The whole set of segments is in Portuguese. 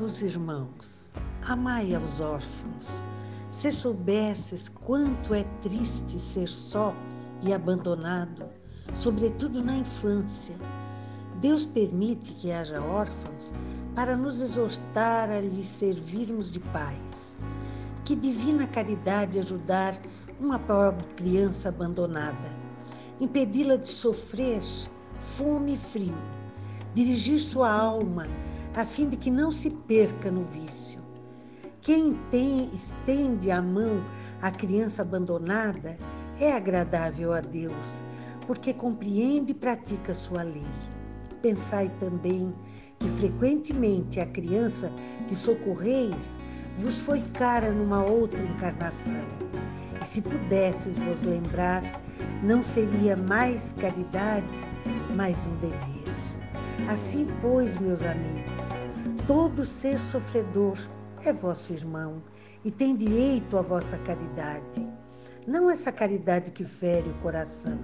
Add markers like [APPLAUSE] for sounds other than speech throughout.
Meus irmãos, amai aos órfãos. Se soubesses quanto é triste ser só e abandonado, sobretudo na infância, Deus permite que haja órfãos para nos exortar a lhes servirmos de pais. Que divina caridade ajudar uma pobre criança abandonada, impedi-la de sofrer fome e frio, dirigir sua alma a fim de que não se perca no vício. Quem tem, estende a mão à criança abandonada é agradável a Deus, porque compreende e pratica sua lei. Pensai também que frequentemente a criança que socorreis vos foi cara numa outra encarnação. E se pudesses vos lembrar, não seria mais caridade, mas um dever. Assim, pois, meus amigos, todo ser sofredor é vosso irmão e tem direito à vossa caridade. Não essa caridade que fere o coração,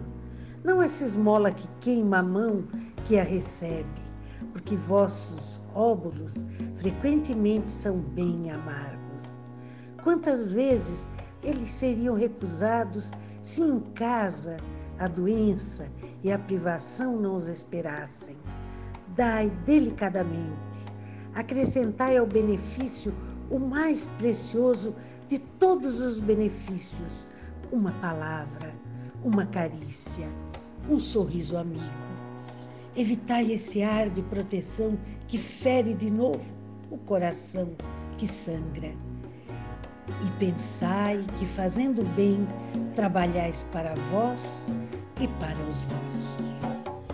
não essa esmola que queima a mão que a recebe, porque vossos óbulos frequentemente são bem amargos. Quantas vezes eles seriam recusados se em casa a doença e a privação não os esperassem? Dai delicadamente, acrescentai ao benefício o mais precioso de todos os benefícios: uma palavra, uma carícia, um sorriso amigo. Evitai esse ar de proteção que fere de novo o coração que sangra. E pensai que fazendo bem trabalhais para vós e para os vossos.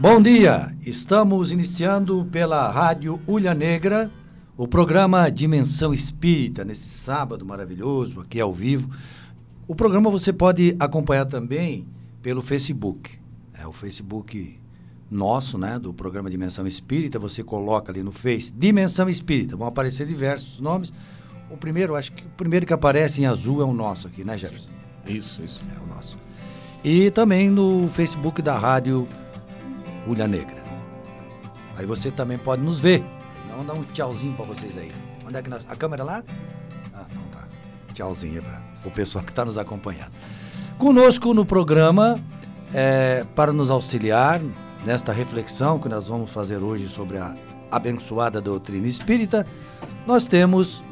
Bom dia! Estamos iniciando pela Rádio Ulha Negra o programa Dimensão Espírita, nesse sábado maravilhoso, aqui ao vivo. O programa você pode acompanhar também pelo Facebook. É o Facebook nosso, né, do programa Dimensão Espírita. Você coloca ali no Face Dimensão Espírita. Vão aparecer diversos nomes. O primeiro, acho que o primeiro que aparece em azul é o nosso aqui, né, Jefferson? Isso, isso. É o nosso. E também no Facebook da Rádio Ulha Negra. Aí você também pode nos ver. Vamos dar um tchauzinho para vocês aí. Onde é que nós... A câmera lá? Ah, não tá. Tchauzinho para o pessoal que está nos acompanhando. Conosco no programa, é, para nos auxiliar nesta reflexão que nós vamos fazer hoje sobre a abençoada doutrina espírita, nós temos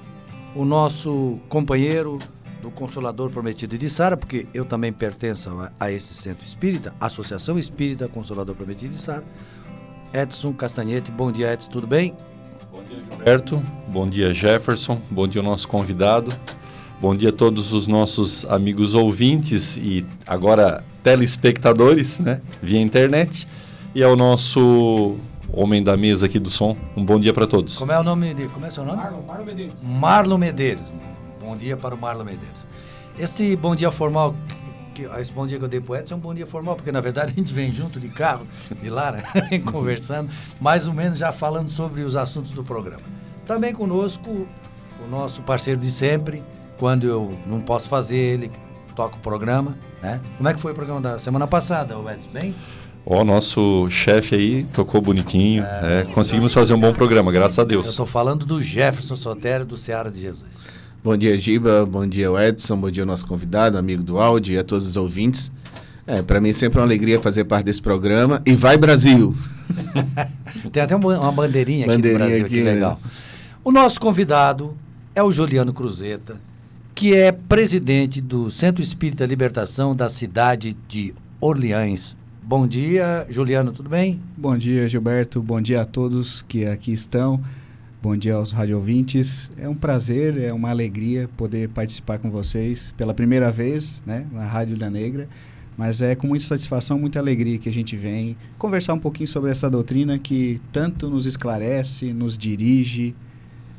o nosso companheiro do Consolador Prometido de Sara, porque eu também pertenço a, a, esse centro espírita, Associação Espírita Consolador Prometido de Sara. Edson Castanhete, bom dia Edson, tudo bem? Bom dia Gilberto, bom dia Jefferson, bom dia ao nosso convidado, bom dia a todos os nossos amigos ouvintes e agora telespectadores, né, via internet, e ao nosso homem da mesa aqui do som, um bom dia para todos. Como é o nome dele? Como é o seu nome? Marlon, Marlon Medeiros. Marlon Medeiros. Bom dia para o Marlon Medeiros. Esse bom dia formal, que, esse bom dia que eu dei para o Edson é um bom dia formal, porque na verdade a gente vem junto de carro, de Lara, [LAUGHS] conversando, mais ou menos já falando sobre os assuntos do programa. Também conosco o nosso parceiro de sempre, quando eu não posso fazer, ele toca o programa, né? Como é que foi o programa da semana passada, Edson? Bem? Ó, oh, nosso chefe aí tocou bonitinho. É, é, conseguimos fazer um bom programa, graças a Deus. Eu estou falando do Jefferson Sotério do Ceará de Jesus. Bom dia, Giba. Bom dia, Edson. Bom dia, nosso convidado, amigo do áudio e a todos os ouvintes. É, para mim sempre é uma alegria fazer parte desse programa. E vai, Brasil! [LAUGHS] Tem até uma bandeirinha, aqui bandeirinha do Brasil, aqui, que né? legal. Né? O nosso convidado é o Juliano Cruzeta, que é presidente do Centro Espírita Libertação da cidade de Orleans. Bom dia, Juliano, tudo bem? Bom dia, Gilberto. Bom dia a todos que aqui estão. Bom dia aos rádio ouvintes. É um prazer, é uma alegria poder participar com vocês pela primeira vez né, na Rádio Ilha Negra Mas é com muita satisfação, muita alegria que a gente vem conversar um pouquinho sobre essa doutrina que tanto nos esclarece, nos dirige.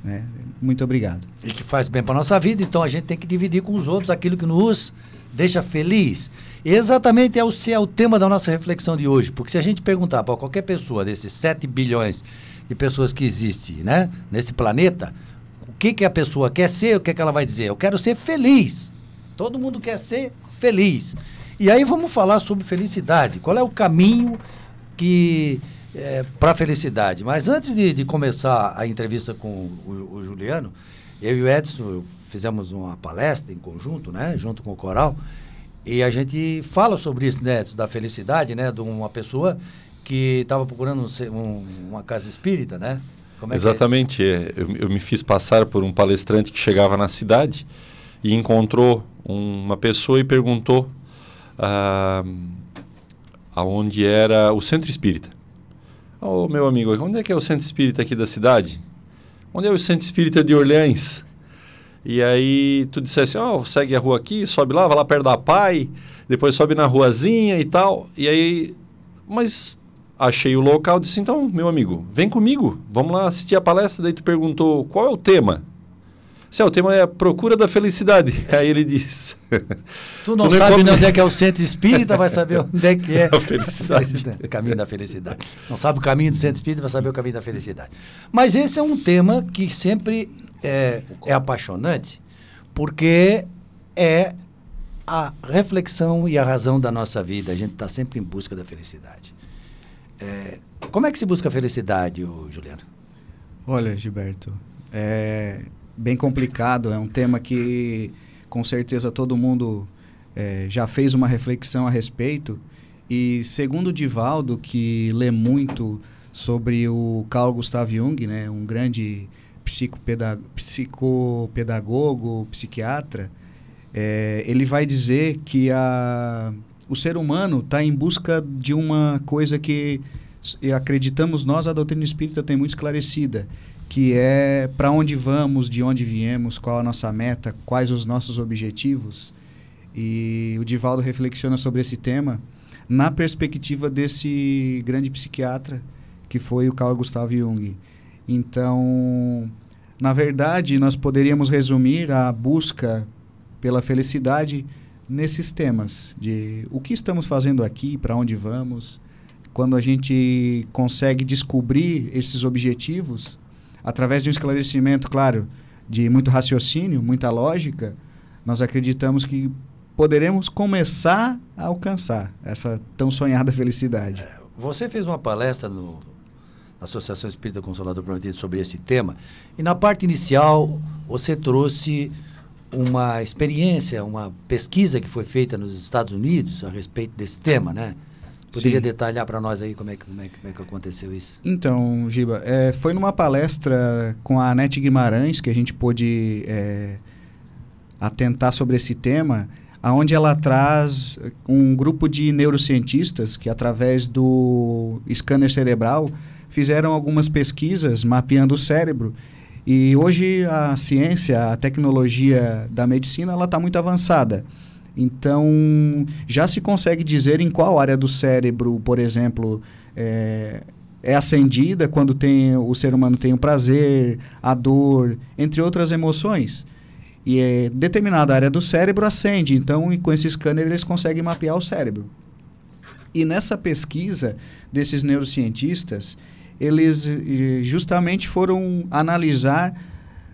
Né? Muito obrigado. E que faz bem para nossa vida, então a gente tem que dividir com os outros aquilo que nos deixa feliz. Exatamente é o, é o tema da nossa reflexão de hoje, porque se a gente perguntar para qualquer pessoa desses 7 bilhões de pessoas que existem né, nesse planeta, o que, que a pessoa quer ser, o que, que ela vai dizer? Eu quero ser feliz. Todo mundo quer ser feliz. E aí vamos falar sobre felicidade. Qual é o caminho que é, para a felicidade? Mas antes de, de, começar a entrevista com o, o, Juliano, eu e o Edson fizemos uma palestra em conjunto, né, junto com o Coral, e a gente fala sobre isso, né, da felicidade, né, de uma pessoa que estava procurando um, uma casa espírita, né? É, é Exatamente. É? Eu, eu, me fiz passar por um palestrante que chegava na cidade e encontrou uma pessoa e perguntou ah, aonde era o centro espírita. Ô, oh, meu amigo, onde é que é o centro espírita aqui da cidade? Onde é o centro espírita de Orleans? E aí tu dissesse, ó, oh, segue a rua aqui, sobe lá, vai lá perto da Pai, depois sobe na ruazinha e tal. E aí, mas achei o local, disse, então, meu amigo, vem comigo, vamos lá assistir a palestra. Daí tu perguntou, qual é o tema? Se é, o tema é a procura da felicidade. [LAUGHS] Aí ele diz. [LAUGHS] Tu não tu sabe onde é que é o centro espírita, vai saber [LAUGHS] onde é que é a felicidade. o caminho da felicidade. Não sabe o caminho do centro espírita, vai saber o caminho da felicidade. Mas esse é um tema que sempre é, é apaixonante, porque é a reflexão e a razão da nossa vida. A gente está sempre em busca da felicidade. É, como é que se busca a felicidade, Juliano? Olha, Gilberto, é, bem complicado, é um tema que com certeza todo mundo é, já fez uma reflexão a respeito. E segundo o Divaldo, que lê muito sobre o Carl Gustav Jung, né, um grande psicopedag psicopedagogo, psiquiatra, é, ele vai dizer que a, o ser humano está em busca de uma coisa que acreditamos nós, a doutrina espírita tem muito esclarecida, que é para onde vamos, de onde viemos, qual a nossa meta, quais os nossos objetivos. E o Divaldo reflexiona sobre esse tema na perspectiva desse grande psiquiatra que foi o Carl Gustav Jung. Então, na verdade, nós poderíamos resumir a busca pela felicidade nesses temas de o que estamos fazendo aqui, para onde vamos. Quando a gente consegue descobrir esses objetivos, através de um esclarecimento, claro, de muito raciocínio, muita lógica, nós acreditamos que poderemos começar a alcançar essa tão sonhada felicidade. É, você fez uma palestra no, na Associação Espírita Consolador Prometido sobre esse tema, e na parte inicial você trouxe uma experiência, uma pesquisa que foi feita nos Estados Unidos a respeito desse tema, né? Poderia Sim. detalhar para nós aí como é, que, como, é, como é que aconteceu isso? Então, Giba, é, foi numa palestra com a Anete Guimarães que a gente pôde é, atentar sobre esse tema, aonde ela traz um grupo de neurocientistas que, através do scanner cerebral, fizeram algumas pesquisas mapeando o cérebro. E hoje a ciência, a tecnologia da medicina, ela está muito avançada. Então, já se consegue dizer em qual área do cérebro, por exemplo, é, é acendida quando tem, o ser humano tem o prazer, a dor, entre outras emoções. E é, determinada área do cérebro acende. Então, com esse scanner, eles conseguem mapear o cérebro. E nessa pesquisa desses neurocientistas, eles eh, justamente foram analisar,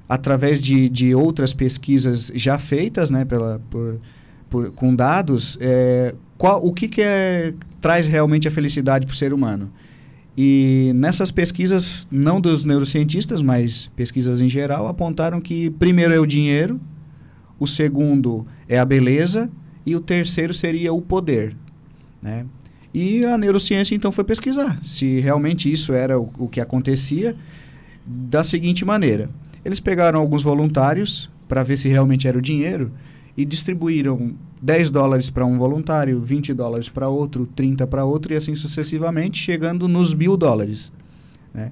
através de, de outras pesquisas já feitas né, pela, por, por, com dados, é, qual, o que, que é, traz realmente a felicidade para o ser humano. E nessas pesquisas, não dos neurocientistas, mas pesquisas em geral, apontaram que primeiro é o dinheiro, o segundo é a beleza e o terceiro seria o poder. Né? E a neurociência então foi pesquisar se realmente isso era o, o que acontecia da seguinte maneira. Eles pegaram alguns voluntários para ver se realmente era o dinheiro e distribuíram 10 dólares para um voluntário, 20 dólares para outro, 30 para outro e assim sucessivamente, chegando nos mil dólares. Né?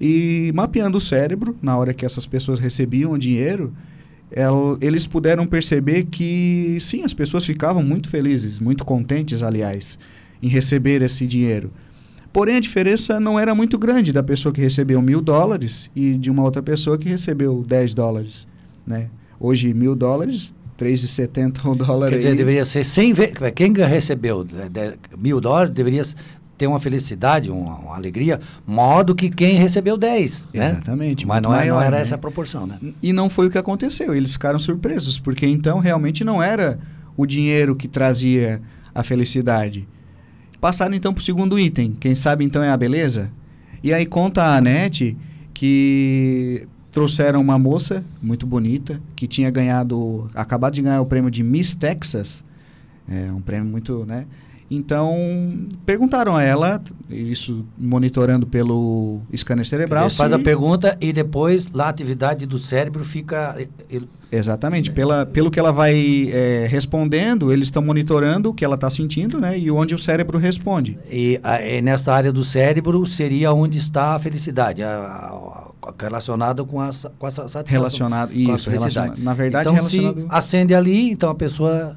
E mapeando o cérebro, na hora que essas pessoas recebiam o dinheiro, el- eles puderam perceber que sim, as pessoas ficavam muito felizes, muito contentes, aliás, em receber esse dinheiro. Porém, a diferença não era muito grande da pessoa que recebeu mil dólares e de uma outra pessoa que recebeu 10 dólares. Né? Hoje, mil dólares, 3,70 o dólar. Quer dizer, aí. deveria ser 100 vezes. Quem recebeu mil dólares deveria ter uma felicidade, uma, uma alegria maior do que quem recebeu 10. Né? Exatamente, Mas não, é- não maior, era né? essa a proporção, né? E não foi o que aconteceu. Eles ficaram surpresos, porque então realmente não era o dinheiro que trazia a felicidade. Passaram então para o segundo item. Quem sabe então é a beleza? E aí conta a Anete que trouxeram uma moça muito bonita que tinha ganhado, acabado de ganhar o prêmio de Miss Texas. É um prêmio muito, né? Então, perguntaram a ela, isso monitorando pelo scanner cerebral. dizer, faz a pergunta e depois lá a atividade do cérebro fica. ele- Exatamente. Pela, pelo que ela vai é, respondendo, eles estão monitorando o que ela está sentindo, né? E onde o cérebro responde. E, a- e nesta área do cérebro seria onde está a felicidade, a, a, a, relacionado com a, com essa satisfação. Relacionado. com a Isso, felicidade. relaciona- na verdade, então, se acende ali, então a pessoa.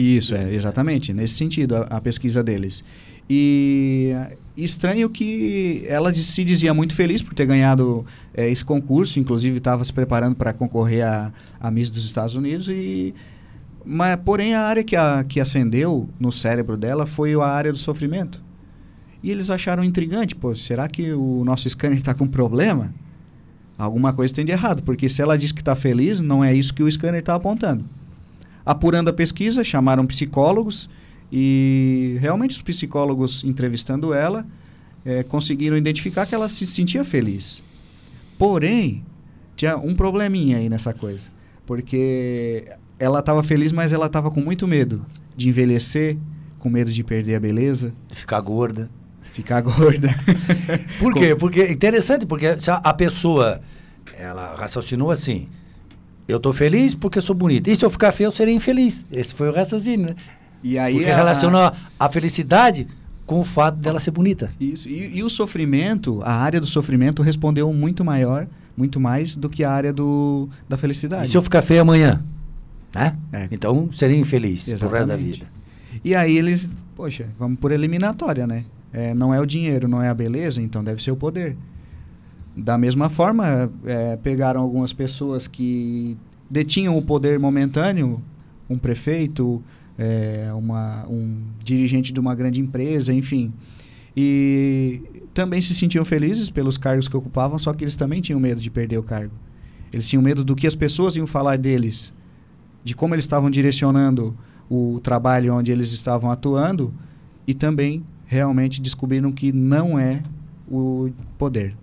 Isso, é, exatamente. Nesse sentido, a, a pesquisa deles. E estranho que ela se dizia muito feliz por ter ganhado é, esse concurso, inclusive estava se preparando para concorrer a, a Miss dos Estados Unidos e mas porém a área que, a, que acendeu no cérebro dela foi a área do sofrimento. E eles acharam intrigante, pô, será que o nosso scanner está com problema? Alguma coisa tem de errado, porque se ela diz que está feliz, não é isso que o scanner está apontando. Apurando a pesquisa, chamaram psicólogos e realmente os psicólogos entrevistando ela eh, conseguiram identificar que ela se sentia feliz. Porém, tinha um probleminha aí nessa coisa, porque ela estava feliz, mas ela estava com muito medo de envelhecer, com medo de perder a beleza, Ficar gorda. ficar gorda. [LAUGHS] Por quê? Porque é interessante, porque se a, a pessoa ela raciocinou assim: eu tô feliz porque sou bonita. E se eu ficar feio, eu serei infeliz. Esse foi o raciocínio, né? E aí porque a- relaciona a felicidade com o fato dela ser bonita. Isso. E, e o sofrimento, a área do sofrimento respondeu muito maior, muito mais do que a área do, da felicidade. E se eu ficar feio amanhã? Né? É. Então serei infeliz pro resto da Exatamente. vida. E aí eles, poxa, vamos por eliminatória, né? É, não é o dinheiro, não é a beleza, então deve ser o poder. Da mesma forma, é, pegaram algumas pessoas que detinham o poder momentâneo, um prefeito, é, uma, um dirigente de uma grande empresa, enfim. E também se sentiam felizes pelos cargos que ocupavam, só que eles também tinham medo de perder o cargo. Eles tinham medo do que as pessoas iam falar deles, de como eles estavam direcionando o trabalho onde eles estavam atuando e também realmente descobriram que não é o poder.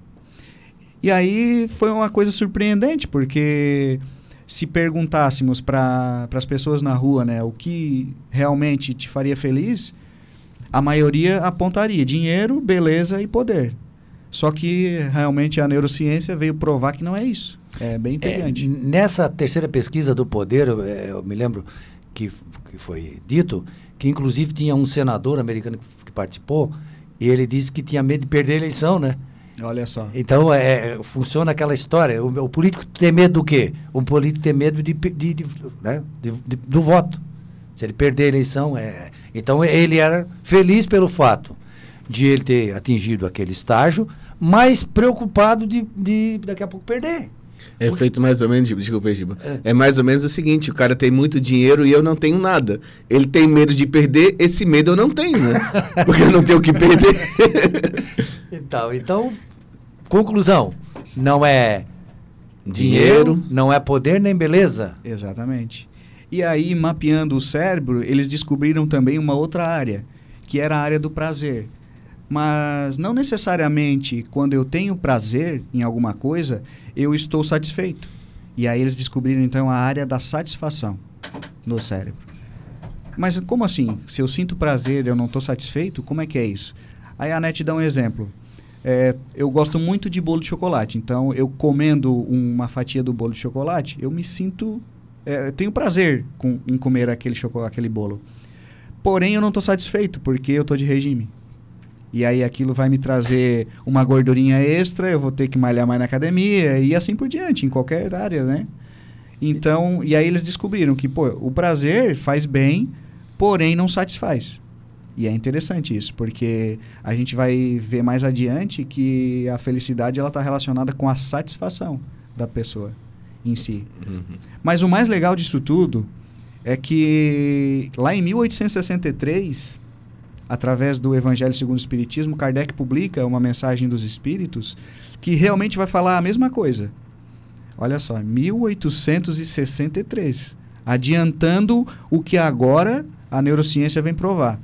E aí foi uma coisa surpreendente, porque se perguntássemos para as pessoas na rua né, o que realmente te faria feliz, a maioria apontaria dinheiro, beleza e poder. Só que realmente a neurociência veio provar que não é isso. É bem É, intrigante. nessa terceira pesquisa do poder, eu, eh, eu me lembro que, que foi dito que inclusive tinha um senador americano que, que participou e ele disse que tinha medo de perder a eleição, né? Olha só. Então é, funciona aquela história. O, o político tem medo do quê? O político tem medo de, de- de- né? de- do voto. Se ele perder a eleição, é. Então ele era feliz pelo fato de ele ter atingido aquele estágio, mas preocupado de, de daqui a pouco perder. É feito mais ou menos, desculpa, Giba. É. É. mais ou menos o seguinte: o cara tem muito dinheiro e eu não tenho nada. Ele tem medo de perder, esse medo eu não tenho, né? [LAUGHS] Porque eu não tenho o que perder. [LAUGHS] Então, então, conclusão, não é Dinheiro. dinheiro, não é poder nem beleza. Exatamente. E aí, mapeando o cérebro, eles descobriram também uma outra área, que era a área do prazer. Mas não necessariamente quando eu tenho prazer em alguma coisa, eu estou satisfeito. E aí eles descobriram então a área da satisfação no cérebro. Mas como assim? Se eu sinto prazer eu não estou satisfeito, como é que é isso? Aí a NET dá um exemplo. É, eu gosto muito de bolo de chocolate, então eu comendo uma fatia do bolo de chocolate, eu me sinto. É, eu tenho prazer com, em comer aquele, aquele bolo. Porém, eu não estou satisfeito porque eu estou de regime. E aí aquilo vai me trazer uma gordurinha extra, eu vou ter que malhar mais na academia e assim por diante, em qualquer área, né? Então, e aí eles descobriram que, pô, o prazer faz bem, porém não satisfaz. E é interessante isso, porque a gente vai ver mais adiante que a felicidade ela está relacionada com a satisfação da pessoa em si. Uhum. Mas o mais legal disso tudo é que lá em 1863, através do Evangelho segundo o Espiritismo, Kardec publica uma mensagem dos Espíritos que realmente vai falar a mesma coisa. Olha só, 1863, adiantando o que agora a neurociência vem provar.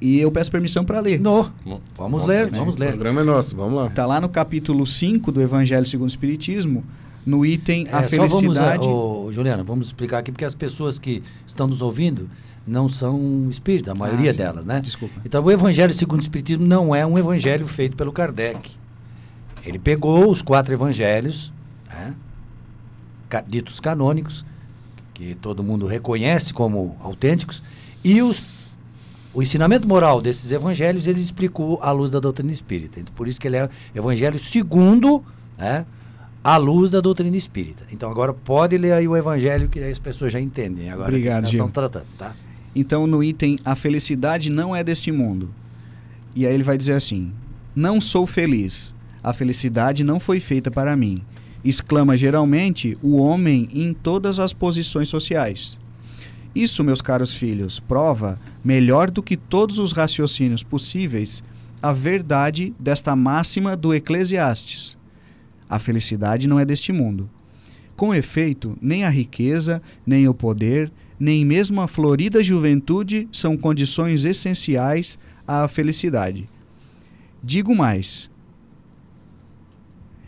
E eu peço permissão para ler. No, vamos ler, né? vamos O ler. programa é nosso, vamos lá. Está lá no capítulo 5 do Evangelho segundo o Espiritismo, no item A É, só vamos, Felicidade. ô, Juliana, vamos explicar aqui, porque as pessoas que estão nos ouvindo não são espíritas, a maioria Ah, delas, né? Desculpa. Então, o Evangelho segundo o Espiritismo não é um evangelho feito pelo Kardec. Ele pegou os quatro evangelhos, né, ditos canônicos, que todo mundo reconhece como autênticos, e os, o ensinamento moral desses evangelhos ele explicou à luz da doutrina espírita. Então, por isso que ele é evangelho segundo né, à luz da doutrina espírita. Então, agora pode ler aí o evangelho que as pessoas já entendem agora Obrigado, que nós estamos tratando, tá? Então, no item A felicidade não é deste mundo. E aí ele vai dizer assim: Não sou feliz. A felicidade não foi feita para mim. Exclama geralmente o homem em todas as posições sociais. Isso, meus caros filhos, prova, melhor do que todos os raciocínios possíveis, a verdade desta máxima do Eclesiastes. A felicidade não é deste mundo. Com efeito, nem a riqueza, nem o poder, nem mesmo a florida juventude são condições essenciais à felicidade. Digo mais: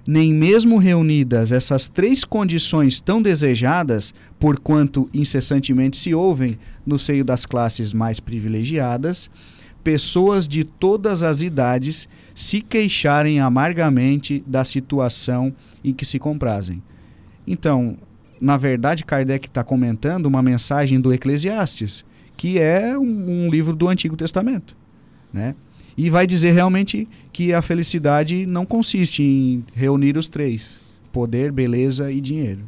nem mesmo reunidas essas três condições tão desejadas, por quanto incessantemente se ouvem no seio das classes mais privilegiadas, pessoas de todas as idades se queixarem amargamente da situação em que se comprazem. Então, na verdade, Kardec está comentando uma mensagem do Eclesiastes, que é um, um livro do Antigo Testamento, né? E vai dizer realmente que a felicidade não consiste em reunir os três: poder, beleza e dinheiro.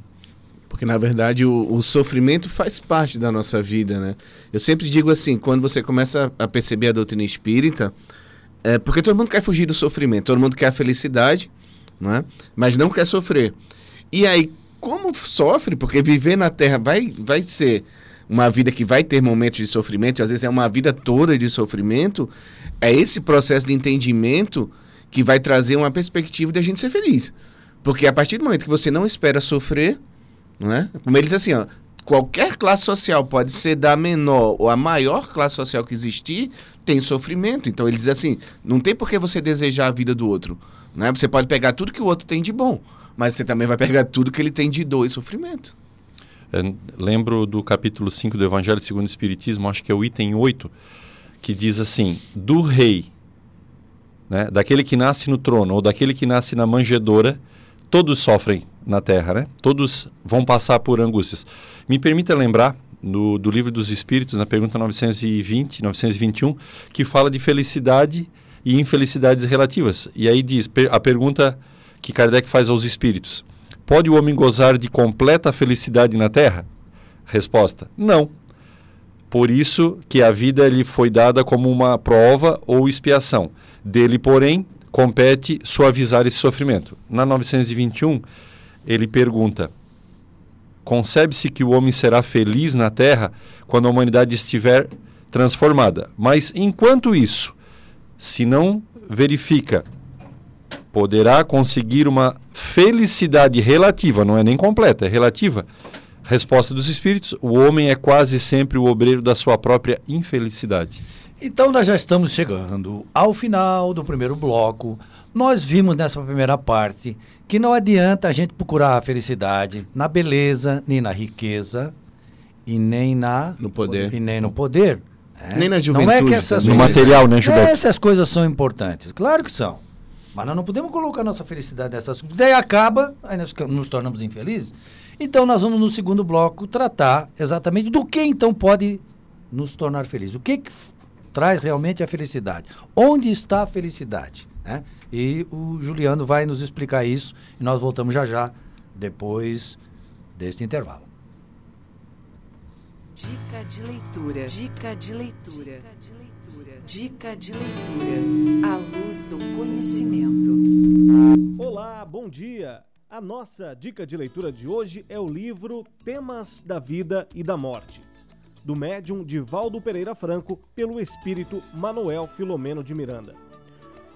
Porque, na verdade, o, o sofrimento faz parte da nossa vida, né? Eu sempre digo assim, quando você começa a perceber a doutrina espírita, é porque todo mundo quer fugir do sofrimento, todo mundo quer a felicidade, né? mas não quer sofrer. E aí, como sofre, porque viver na Terra vai, vai ser uma vida que vai ter momentos de sofrimento, às vezes é uma vida toda de sofrimento, é esse processo de entendimento que vai trazer uma perspectiva de a gente ser feliz. Porque a partir do momento que você não espera sofrer, não é? Como ele diz assim, ó, qualquer classe social pode ser da menor ou a maior classe social que existir, tem sofrimento. Então ele diz assim, não tem por que você desejar a vida do outro, né? Você pode pegar tudo que o outro tem de bom, mas você também vai pegar tudo que ele tem de dor e sofrimento. É, lembro do capítulo 5 do Evangelho segundo o Espiritismo, acho que é o item 8, que diz assim: do rei, né, daquele que nasce no trono ou daquele que nasce na manjedoura, todos sofrem na terra, né? Todos vão passar por angústias. Me permita lembrar no, do livro dos Espíritos, na pergunta 920, 921, que fala de felicidade e infelicidades relativas. E aí diz a pergunta que Kardec faz aos espíritos: Pode o homem gozar de completa felicidade na terra? Resposta: Não. Por isso que a vida lhe foi dada como uma prova ou expiação. Dele, porém, compete suavizar esse sofrimento. Na 921, ele pergunta: Concebe-se que o homem será feliz na terra quando a humanidade estiver transformada. Mas enquanto isso, se não verifica, poderá conseguir uma felicidade relativa, não é nem completa, é relativa. Resposta dos espíritos: o homem é quase sempre o obreiro da sua própria infelicidade. Então nós já estamos chegando ao final do primeiro bloco. Nós vimos nessa primeira parte que não adianta a gente procurar a felicidade na beleza, nem na riqueza e nem na No poder. e nem no poder. né? Nem na Não é juventude que essas. No coisas- material, né, Gilberto? Essas coisas são importantes, claro que são. Mas nós não podemos colocar nossa felicidade nessas coisas. Daí acaba, aí nós nos tornamos infelizes. Então nós vamos no segundo bloco tratar exatamente do que então pode nos tornar felizes. O que, que traz realmente a felicidade? Onde está a felicidade? né? E o Juliano vai nos explicar isso e nós voltamos já já, depois deste intervalo. Dica de leitura. Dica de leitura. Dica de leitura. À luz do conhecimento. Olá, bom dia. A nossa dica de leitura de hoje é o livro Temas da Vida e da Morte, do médium Divaldo Pereira Franco, pelo espírito Manuel Filomeno de Miranda.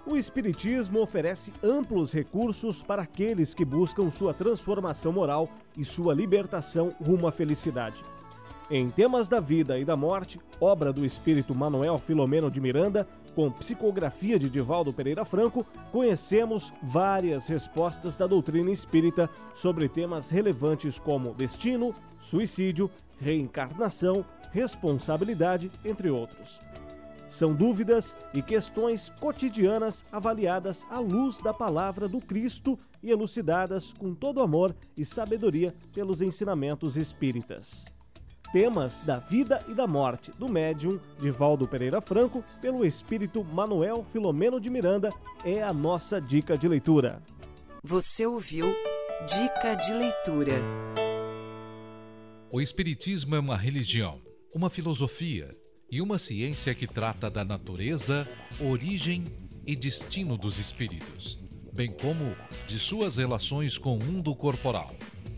O Espiritismo oferece amplos recursos para aqueles que buscam sua transformação moral e sua libertação rumo à felicidade. Em Temas da Vida e da Morte, obra do espírito Manuel Filomeno de Miranda, com psicografia de Divaldo Pereira Franco, conhecemos várias respostas da doutrina espírita sobre temas relevantes como destino, suicídio, reencarnação, responsabilidade, entre outros. São dúvidas e questões cotidianas avaliadas à luz da palavra do Cristo e elucidadas com todo amor e sabedoria pelos ensinamentos espíritas. Temas da Vida e da Morte, do médium Divaldo Pereira Franco, pelo espírito Manuel Filomeno de Miranda, é a nossa dica de leitura. Você ouviu Dica de Leitura. O Espiritismo é uma religião, uma filosofia e uma ciência que trata da natureza, origem e destino dos espíritos, bem como de suas relações com o mundo corporal.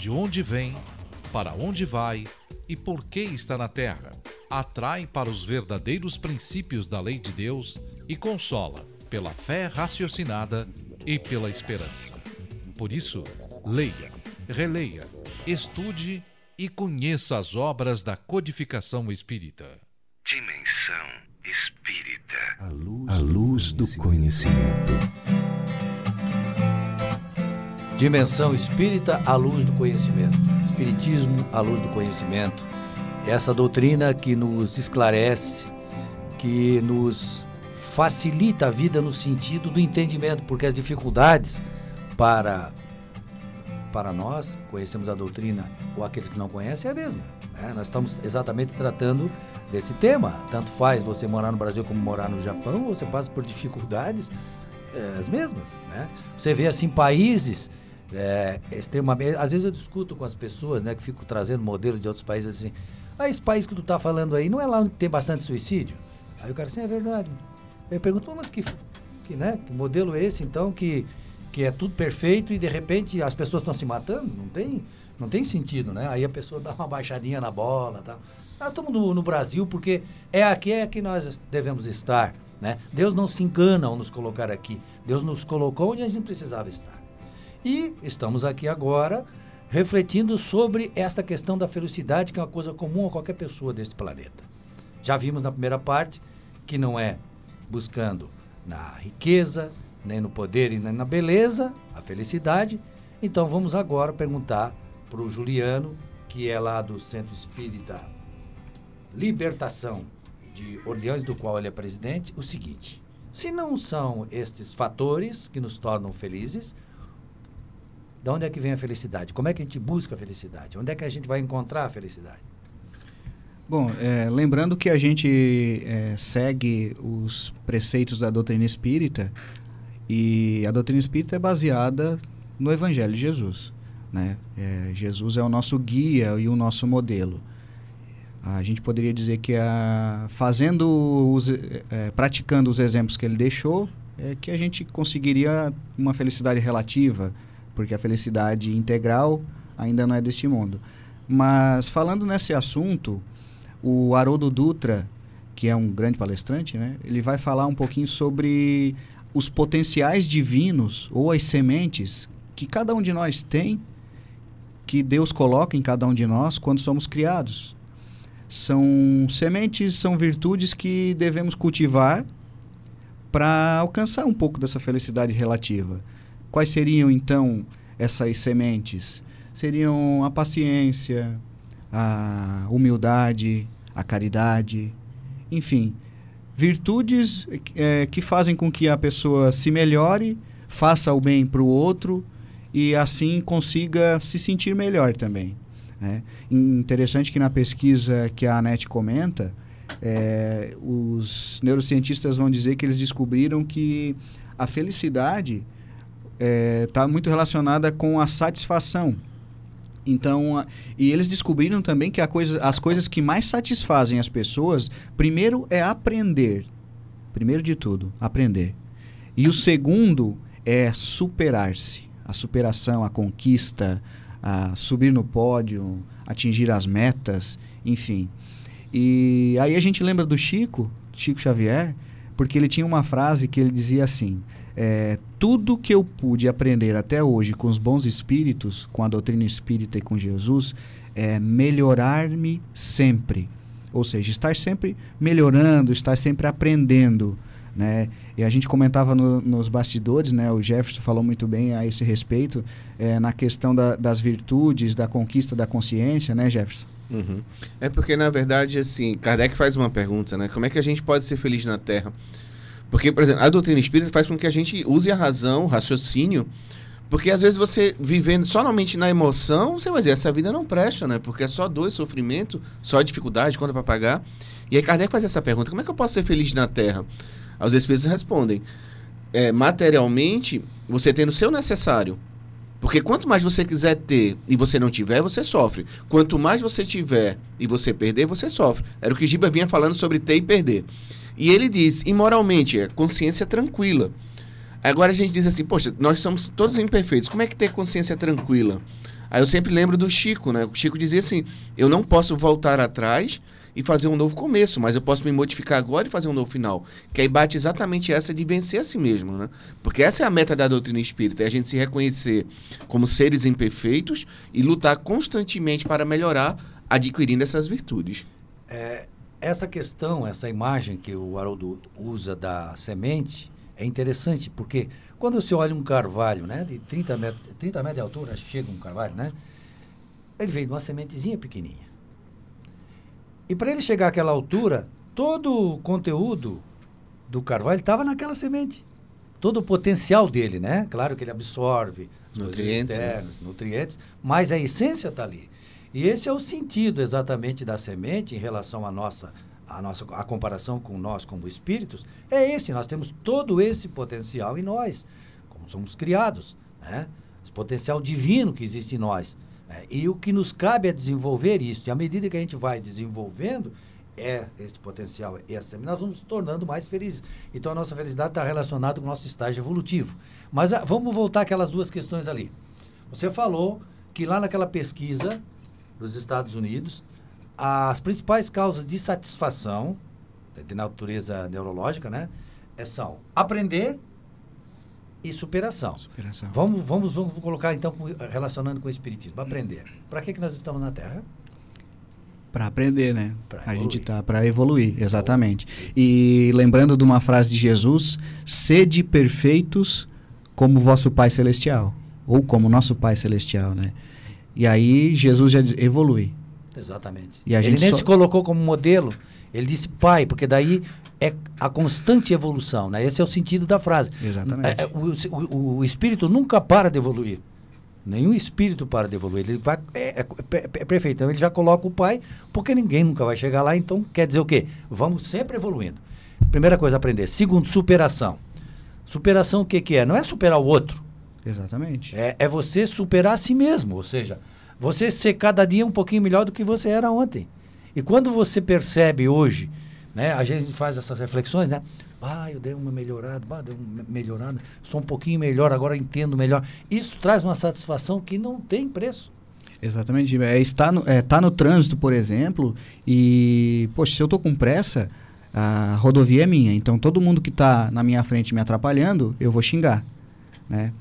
de onde vem, para onde vai e por que está na terra. Atrai para os verdadeiros princípios da lei de Deus e consola pela fé raciocinada e pela esperança. Por isso, leia, releia, estude e conheça as obras da codificação espírita. Dimensão espírita. A luz, a luz do conhecimento. Dimensão espírita à luz do conhecimento. Espiritismo à luz do conhecimento. Essa doutrina que nos esclarece, que nos facilita a vida no sentido do entendimento, porque as dificuldades para para nós, conhecemos a doutrina ou aqueles que não conhecem, é a mesma. Né? Nós estamos exatamente tratando desse tema. Tanto faz você morar no Brasil como morar no Japão, você passa por dificuldades é, as mesmas. Né? Você vê assim países é, extremamente. Às vezes eu discuto com as pessoas, né, que fico trazendo modelos de outros países assim. Ah, esse país que tu tá falando aí, não é lá onde tem bastante suicídio? Aí o cara assim, é verdade. Eu pergunto, mas que, que, né, que modelo é esse então que, que é tudo perfeito e de repente as pessoas estão se matando? Não tem, não tem sentido, né? Aí a pessoa dá uma baixadinha na bola tal. Nós estamos no, no Brasil porque é aqui é que nós devemos estar. Né? Deus não se engana ao nos colocar aqui. Deus nos colocou onde a gente precisava estar. E estamos aqui agora refletindo sobre esta questão da felicidade, que é uma coisa comum a qualquer pessoa deste planeta. Já vimos na primeira parte que não é buscando na riqueza, nem no poder e nem na beleza, a felicidade. Então vamos agora perguntar para o Juliano, que é lá do Centro Espírita Libertação de Orleans, do qual ele é presidente, o seguinte: se não são estes fatores que nos tornam felizes, de onde é que vem a felicidade? Como é que a gente busca a felicidade? Onde é que a gente vai encontrar a felicidade? Bom, é, lembrando que a gente é, segue os preceitos da doutrina espírita e a doutrina espírita é baseada no Evangelho de Jesus. Né? É, Jesus é o nosso guia e o nosso modelo. A gente poderia dizer que a, fazendo os, é, praticando os exemplos que ele deixou, é que a gente conseguiria uma felicidade relativa, porque a felicidade integral ainda não é deste mundo. Mas falando nesse assunto, o Haroldo Dutra, que é um grande palestrante, né, ele vai falar um pouquinho sobre os potenciais divinos ou as sementes que cada um de nós tem, que Deus coloca em cada um de nós quando somos criados. São sementes, são virtudes que devemos cultivar para alcançar um pouco dessa felicidade relativa. Quais seriam então essas sementes? seriam a paciência, a humildade, a caridade, enfim, virtudes é, que fazem com que a pessoa se melhore, faça o bem para o outro e assim consiga se sentir melhor também. Né? Interessante que na pesquisa que a Anete comenta, é, os neurocientistas vão dizer que eles descobriram que a felicidade está é, muito relacionada com a satisfação. Então, e eles descobriram também que coisa, as coisas que mais satisfazem as pessoas, primeiro é aprender. Primeiro de tudo, aprender. E o segundo é superar-se. A superação, a conquista, a subir no pódio, atingir as metas, enfim. E aí a gente lembra do Chico, Chico Xavier, porque ele tinha uma frase que ele dizia assim: é, tudo que eu pude aprender até hoje com os bons espíritos, com a doutrina espírita e com Jesus, é melhorar-me sempre. Ou seja, estar sempre melhorando, estar sempre aprendendo. Né? E a gente comentava no, nos bastidores, né? o Jefferson falou muito bem a esse respeito, é, na questão da, das virtudes, da conquista da consciência, né, Jefferson? Uhum. É porque, na verdade, assim, Kardec faz uma pergunta, né? Como é que a gente pode ser feliz na Terra? Porque, por exemplo, a doutrina espírita faz com que a gente use a razão, o raciocínio, porque às vezes você vivendo somente na emoção, você vai dizer, essa vida não presta, né? Porque é só dor, sofrimento, só dificuldade, conta para pagar. E aí Kardec faz essa pergunta, como é que eu posso ser feliz na Terra? Os espíritos respondem, é, materialmente, você tendo o seu necessário. Porque quanto mais você quiser ter e você não tiver, você sofre. Quanto mais você tiver e você perder, você sofre. Era o que Giba vinha falando sobre ter e perder. E ele diz, imoralmente, é consciência tranquila. Agora a gente diz assim, poxa, nós somos todos imperfeitos, como é que ter consciência tranquila? Aí eu sempre lembro do Chico, né? O Chico dizia assim: eu não posso voltar atrás e fazer um novo começo, mas eu posso me modificar agora e fazer um novo final. Que aí bate exatamente essa de vencer a si mesmo, né? Porque essa é a meta da doutrina espírita, é a gente se reconhecer como seres imperfeitos e lutar constantemente para melhorar, adquirindo essas virtudes. É, essa questão, essa imagem que o Haroldo usa da semente é interessante, porque quando você olha um carvalho, né, de 30 metros, 30 metros de altura, chega um carvalho, né? Ele veio de uma sementezinha pequenininha. E para ele chegar àquela altura, todo o conteúdo do carvalho estava naquela semente. Todo o potencial dele, né? Claro que ele absorve nutrientes, externos, né? nutrientes, mas a essência está ali. E esse é o sentido exatamente da semente em relação à nossa a nossa a comparação com nós como espíritos. É esse nós temos todo esse potencial em nós como somos criados né? Esse potencial divino que existe em nós né? e o que nos cabe é desenvolver isso e à medida que a gente vai desenvolvendo é esse potencial esse nós vamos nos tornando mais felizes. Então a nossa felicidade está relacionada com o nosso estágio evolutivo. Mas a, ah, vamos voltar aquelas duas questões ali. Você falou que lá naquela pesquisa nos Estados Unidos, as principais causas de satisfação de natureza neurológica, né, é, são aprender e superação. superação. Vamos, vamos, vamos colocar então relacionando com o espiritismo, aprender. Para que que nós estamos na Terra? Para aprender, né? Pra a gente está para evoluir, exatamente. E lembrando de uma frase de Jesus: sede perfeitos como vosso Pai celestial, ou como nosso Pai celestial, né? E aí Jesus já evolui. Exatamente. E a ele gente nem só... se colocou como modelo, ele disse pai, porque daí é a constante evolução, né? Esse é o sentido da frase. Exatamente. É, é o, o, o, espírito nunca para de evoluir. Nenhum espírito para de evoluir. Ele vai. É, é, é, é, perfeito. Então ele já coloca o pai, porque ninguém nunca vai chegar lá. Então quer dizer o quê? Vamos sempre evoluindo. Primeira coisa, aprender. Segundo, superação. Superação o que, que é? Não é superar o outro. Exatamente. É, é você superar a si mesmo, ou seja, você ser cada dia um pouquinho melhor do que você era ontem. E quando você percebe hoje, né, a gente faz essas reflexões, né? Ah, eu dei uma melhorada, ah, dei uma melhorada, sou um pouquinho melhor, agora entendo melhor. Isso traz uma satisfação que não tem preço. Exatamente. É, está no, é, tá no trânsito, por exemplo, e, poxa, se eu tô com pressa, a rodovia é minha. Então, todo mundo que está na minha frente me atrapalhando, eu vou xingar, né?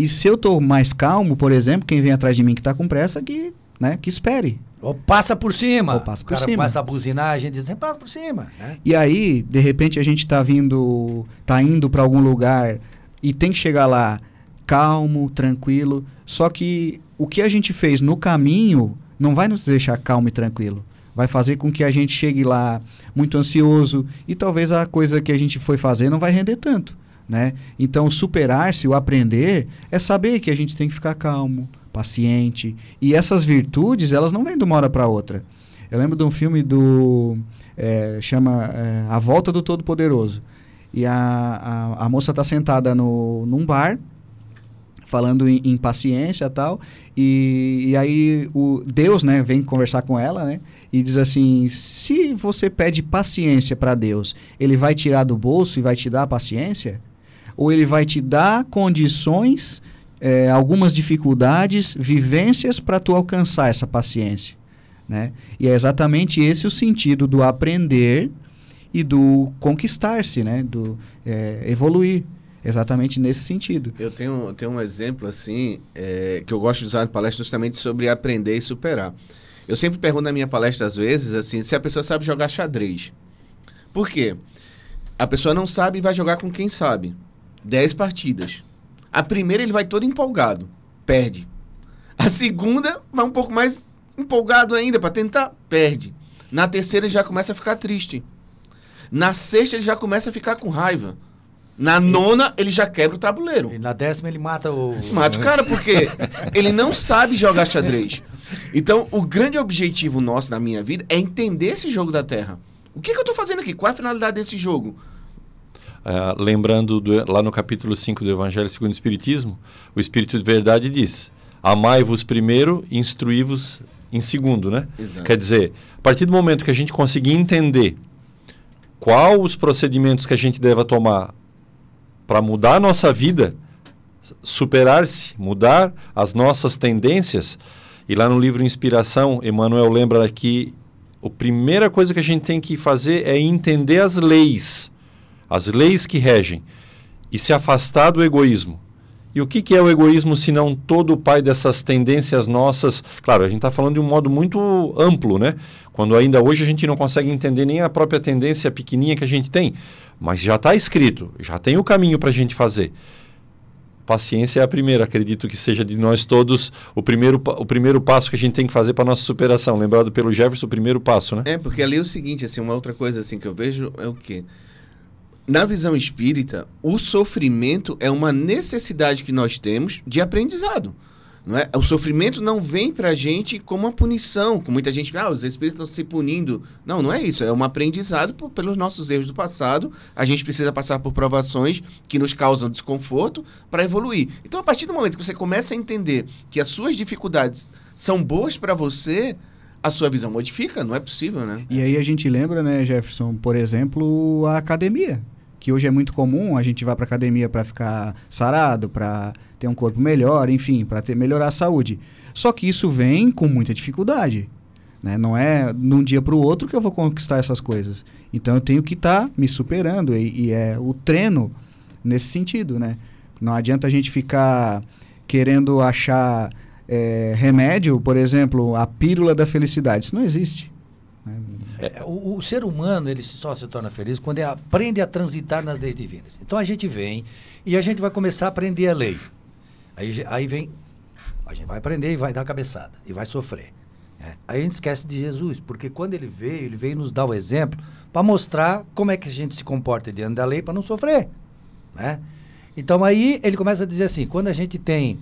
E se eu estou mais calmo, por exemplo, quem vem atrás de mim que está com pressa, que, né, que espere. Ou passa por cima. Ou passa por o cara cima. passa a buzinar, a gente diz, passa por cima. Né? E aí, de repente, a gente está vindo, tá indo para algum lugar e tem que chegar lá calmo, tranquilo. Só que o que a gente fez no caminho não vai nos deixar calmo e tranquilo. Vai fazer com que a gente chegue lá muito ansioso e talvez a coisa que a gente foi fazer não vai render tanto. Né? Então, superar-se, o aprender, é saber que a gente tem que ficar calmo, paciente. E essas virtudes, elas não vêm de uma hora para outra. Eu lembro de um filme do. É, chama é, A Volta do Todo-Poderoso. E a, a, a moça está sentada no, num bar, falando em, em paciência e tal. E, e aí o Deus né, vem conversar com ela, né? E diz assim: se você pede paciência para Deus, ele vai tirar do bolso e vai te dar a paciência? Ou ele vai te dar condições, é, algumas dificuldades, vivências para tu alcançar essa paciência? Né? E é exatamente esse o sentido do aprender e do conquistar-se, né? do é, evoluir. Exatamente nesse sentido. Eu tenho, tenho um exemplo assim é, que eu gosto de usar na palestra justamente sobre aprender e superar. Eu sempre pergunto na minha palestra às vezes assim se a pessoa sabe jogar xadrez. Por quê? A pessoa não sabe e vai jogar com quem sabe. Dez partidas. A primeira ele vai todo empolgado, perde. A segunda vai um pouco mais empolgado ainda para tentar, perde. Na terceira ele já começa a ficar triste. Na sexta ele já começa a ficar com raiva. Na nona ele já quebra o tabuleiro. E na décima ele mata o. Mata o cara porque [LAUGHS] ele não sabe jogar xadrez. Então, o grande objetivo nosso na minha vida é entender esse jogo da Terra. O que, que eu estou fazendo aqui? Qual é a finalidade desse jogo? Uh, lembrando do, lá no capítulo 5 do Evangelho segundo o Espiritismo, o Espírito de Verdade diz: Amai-vos primeiro, instruí-vos em segundo, né? Exato. Quer dizer, a partir do momento que a gente conseguir entender qual os procedimentos que a gente deve tomar para mudar a nossa vida, superar-se, mudar as nossas tendências, e lá no livro Inspiração, Emmanuel lembra que a primeira coisa que a gente tem que fazer é entender as leis, as leis que regem, e se afastar do egoísmo. E o que, que é o egoísmo se não todo o pai dessas tendências nossas? Claro, a gente está falando de um modo muito amplo, né? Quando ainda hoje a gente não consegue entender nem a própria tendência pequenininha que a gente tem. Mas já está escrito, já tem o caminho para a gente fazer. Paciência é a primeira, acredito que seja de nós todos o primeiro, o primeiro passo que a gente tem que fazer para nossa superação. Lembrado pelo Jefferson, o primeiro passo, né? É, porque ali é o seguinte, assim, uma outra coisa assim que eu vejo é o quê? Na visão espírita, o sofrimento é uma necessidade que nós temos de aprendizado. Não é? O sofrimento não vem para a gente como uma punição, com muita gente, ah, os espíritos estão se punindo. Não, não é isso. É um aprendizado por, pelos nossos erros do passado. A gente precisa passar por provações que nos causam desconforto para evoluir. Então, a partir do momento que você começa a entender que as suas dificuldades são boas para você, a sua visão modifica, não é possível, né? E aí a gente lembra, né, Jefferson, por exemplo, a academia que hoje é muito comum, a gente vai para academia para ficar sarado, para ter um corpo melhor, enfim, para melhorar a saúde. Só que isso vem com muita dificuldade. Né? Não é de um dia para o outro que eu vou conquistar essas coisas. Então eu tenho que estar tá me superando e, e, é o treino nesse sentido, né? Não adianta a gente ficar querendo achar é, remédio, por exemplo, a pílula da felicidade. Isso não existe. É, o, o, ser humano ele só se torna feliz quando ele aprende a transitar nas leis divinas. Então a gente vem e a gente vai começar a aprender a lei. Aí, aí vem, a gente vai aprender e vai dar cabeçada e vai sofrer. Né? Aí a gente esquece de Jesus, porque quando ele veio, ele veio nos dar o exemplo para mostrar como é que a gente se comporta diante da lei para não sofrer. Né? Então aí ele começa a dizer assim, quando a gente tem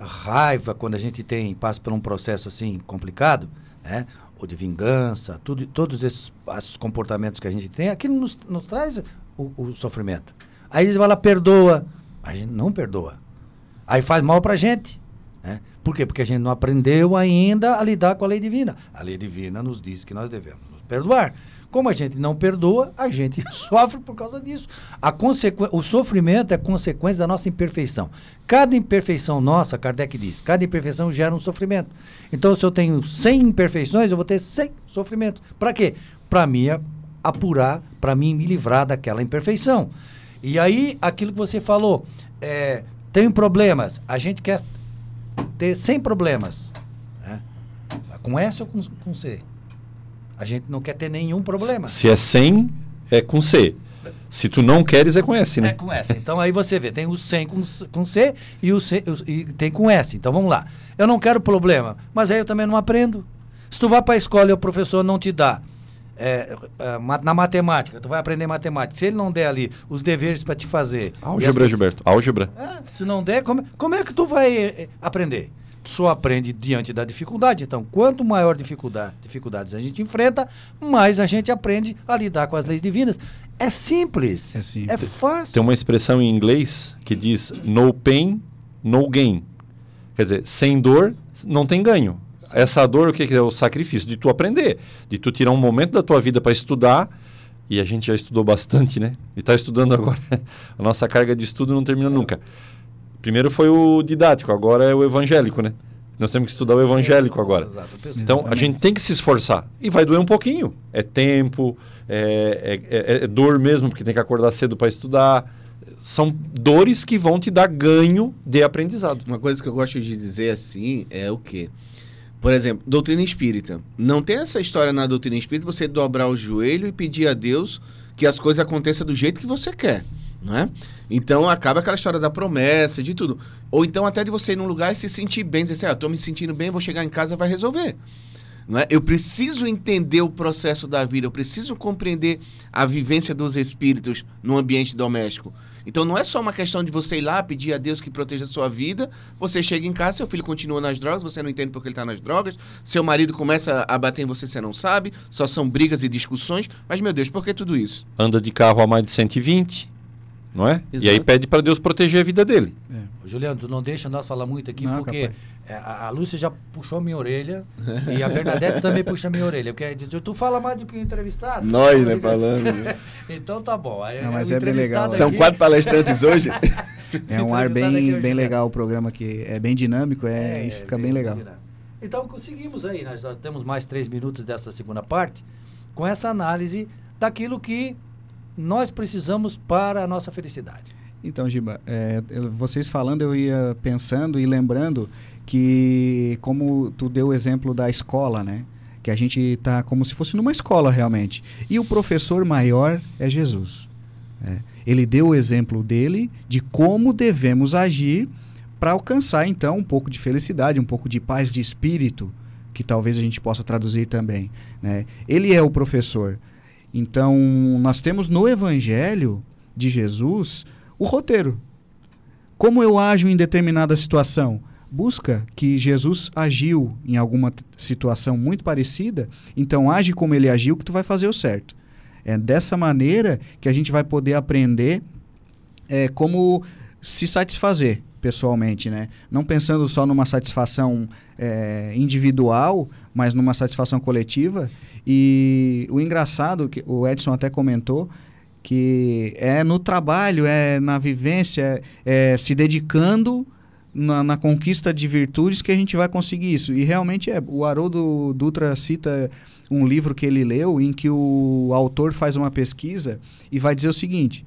raiva, quando a gente tem passa por um processo assim complicado, né? Ou de vingança, tudo, todos esses, esses comportamentos que a gente tem, aquilo nos, nos traz o, o, sofrimento. Aí eles vão lá, perdoa. A gente não perdoa. Aí faz mal pra gente. Né? Por quê? Porque a gente não aprendeu ainda a lidar com a lei divina. A lei divina nos diz que nós devemos perdoar. Como a gente não perdoa, a gente [LAUGHS] sofre por causa disso. A. O sofrimento é consequência da nossa imperfeição. Cada imperfeição nossa, Kardec diz, cada imperfeição gera um sofrimento. Então, se eu tenho 100 imperfeições, eu vou ter 100 sofrimentos. Para quê? Para me apurar, para mim me livrar daquela imperfeição. E aí, aquilo que você falou, é, tem problemas, a gente quer ter 100 problemas. Né? Com S ou com, com C? A gente não quer ter nenhum problema. Se é 100, é com C. Se tu não queres, é com S, né? É com S. Então aí você vê, tem o sem com, com C e o C e tem com S. Então vamos lá. Eu não quero problema, mas aí eu também não aprendo. Se tu vai para a escola e o professor não te dá é, é, na matemática, tu vai aprender matemática. Se ele não der ali os deveres para te fazer. Álgebra, Gilberto. Álgebra. É, se não der, como, como é que tu vai é, aprender? Só aprende diante da dificuldade. Então, quanto maior dificuldade, dificuldades a gente enfrenta, mais a gente aprende a lidar com as leis divinas. É simples. É simples. É fácil. Tem uma expressão em inglês que diz no pain, no gain. Quer dizer, sem dor, não tem ganho. Essa dor, o que é o sacrifício? De tu aprender, de tu tirar um momento da tua vida para estudar. E a gente já estudou bastante, né? E está estudando agora. [LAUGHS] a nossa carga de estudo não termina nunca. Primeiro foi o didático, agora é o evangélico, né? Nós temos que estudar o evangélico agora. Então, a gente tem que se esforçar. E vai doer um pouquinho. É tempo, é, é, é, é dor mesmo, porque tem que acordar cedo para estudar. São dores que vão te dar ganho de aprendizado. Uma coisa que eu gosto de dizer assim é o quê? Por exemplo, doutrina espírita. Não tem essa história na doutrina espírita você dobrar o joelho e pedir a Deus que as coisas aconteçam do jeito que você quer. Não é? Então acaba aquela história da promessa, de tudo. Ou então até de você ir num lugar e se sentir bem, dizer assim, ah, tô me sentindo bem, vou chegar em casa vai resolver. Não é? Eu preciso entender o processo da vida, eu preciso compreender a vivência dos espíritos no ambiente doméstico. Então não é só uma questão de você ir lá pedir a Deus que proteja a sua vida, você chega em casa, seu filho continua nas drogas, você não entende porque ele está nas drogas, seu marido começa a bater em você, você não sabe, só são brigas e discussões, mas meu Deus, por que tudo isso? Anda de carro a mais de 120, não é? Exato. E aí pede para Deus proteger a vida dele. É. Juliano, tu não deixa nós falar muito aqui, não, porque é, a, a Lúcia já puxou minha orelha e a Bernadette também puxa minha orelha, porque tu fala mais do que o entrevistado. Nós, né, falando. Né? [LAUGHS] então tá bom. Não, mas é bem legal. Aqui... São quatro palestrantes hoje. [LAUGHS] É um ar bem, bem legal o programa que é bem dinâmico, é, é isso fica bem, bem legal. Então conseguimos aí, nós, nós temos mais três minutos dessa segunda parte com essa análise daquilo que nós precisamos para a nossa felicidade. Então, Giba, é, vocês falando, eu ia pensando e lembrando que, como tu deu o exemplo da escola, né? Que a gente está como se fosse numa escola realmente. E o professor maior é Jesus. Né? Ele deu o exemplo dele de como devemos agir para alcançar, então, um pouco de felicidade, um pouco de paz de espírito, que talvez a gente possa traduzir também. Né? Ele é o professor. Então, nós temos no Evangelho de Jesus o roteiro. Como eu ajo em determinada situação? Busca que Jesus agiu em alguma situação muito parecida, então age como ele agiu que tu vai fazer o certo. É dessa maneira que a gente vai poder aprender é, como se satisfazer pessoalmente, né? Não pensando só numa satisfação é, individual, mas numa satisfação coletiva. E o engraçado, que o Edson até comentou, que é no trabalho, é na vivência, é se dedicando na, na, conquista de virtudes que a gente vai conseguir isso. E realmente é. O Haroldo Dutra cita um livro que ele leu em que o autor faz uma pesquisa e vai dizer o seguinte: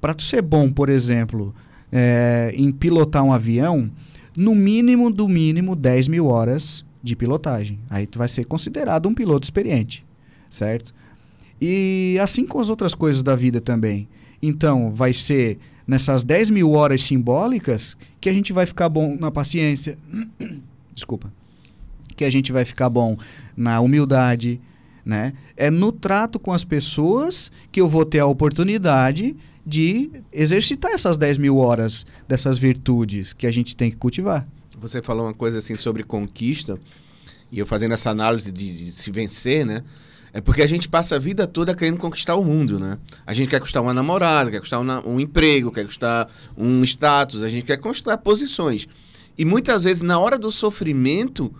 para tu ser bom, por exemplo, é, em pilotar um avião, no mínimo, do mínimo, 10 mil horas de pilotagem. Aí tu vai ser considerado um piloto experiente, certo? E assim com as outras coisas da vida também. Então, vai ser nessas 10 mil horas simbólicas que a gente vai ficar bom na paciência. [COUGHS] Desculpa. Que a gente vai ficar bom na humildade, né? É no trato com as pessoas que eu vou ter a oportunidade de exercitar essas 10 mil horas dessas virtudes que a gente tem que cultivar. Você falou uma coisa assim sobre conquista, e eu fazendo essa análise de, de se vencer, né? É porque a gente passa a vida toda querendo conquistar o mundo, né? A gente quer conquistar uma namorada, quer conquistar um, emprego, quer conquistar um status, a gente quer conquistar posições. E muitas vezes, na hora do sofrimento,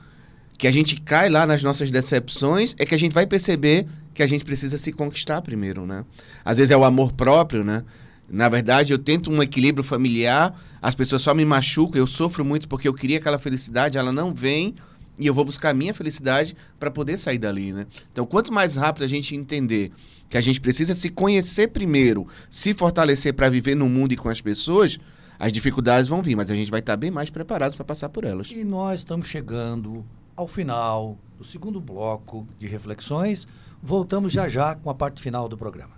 que a gente cai lá nas nossas decepções, é que a gente vai perceber que a gente precisa se conquistar primeiro, né? Às vezes é o amor próprio, né? Na verdade, eu tento um equilíbrio familiar, as pessoas só me machucam, eu sofro muito porque eu queria aquela felicidade, ela não vem, e eu vou buscar a minha felicidade para poder sair dali, né? Então, quanto mais rápido a gente entender que a gente precisa se conhecer primeiro, se fortalecer para viver no mundo e com as pessoas, as dificuldades vão vir, mas a gente vai estar bem mais preparados para passar por elas. E nós estamos chegando ao final do segundo bloco de reflexões Voltamos já já com a parte final do programa.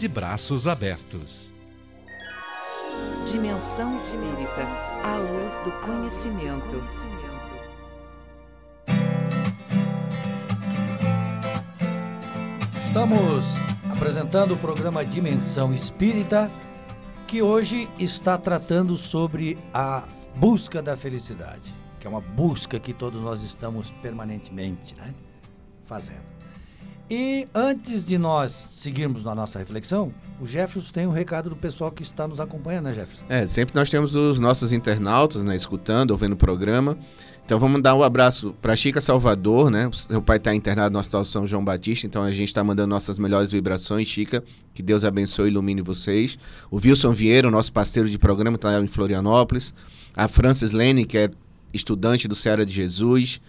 de braços abertos. Dimensão Espírita, a luz do conhecimento. Estamos apresentando o programa Dimensão Espírita, que hoje está tratando sobre a busca da felicidade, que é uma busca que todos nós estamos permanentemente né, fazendo. E antes de nós seguirmos na nossa reflexão, o Jefferson tem um recado do pessoal que está nos acompanhando, né, Jefferson? É, sempre nós temos os nossos internautas, né, escutando, ouvindo o programa. Então vamos dar um abraço para Chica Salvador, né? Seu pai está internado no Hospital São João Batista, então a gente está mandando nossas melhores vibrações, Chica. Que Deus abençoe e ilumine vocês. O Wilson Vieira, nosso parceiro de programa, está em Florianópolis. A Francis Lene, que é estudante do Ceará de Jesus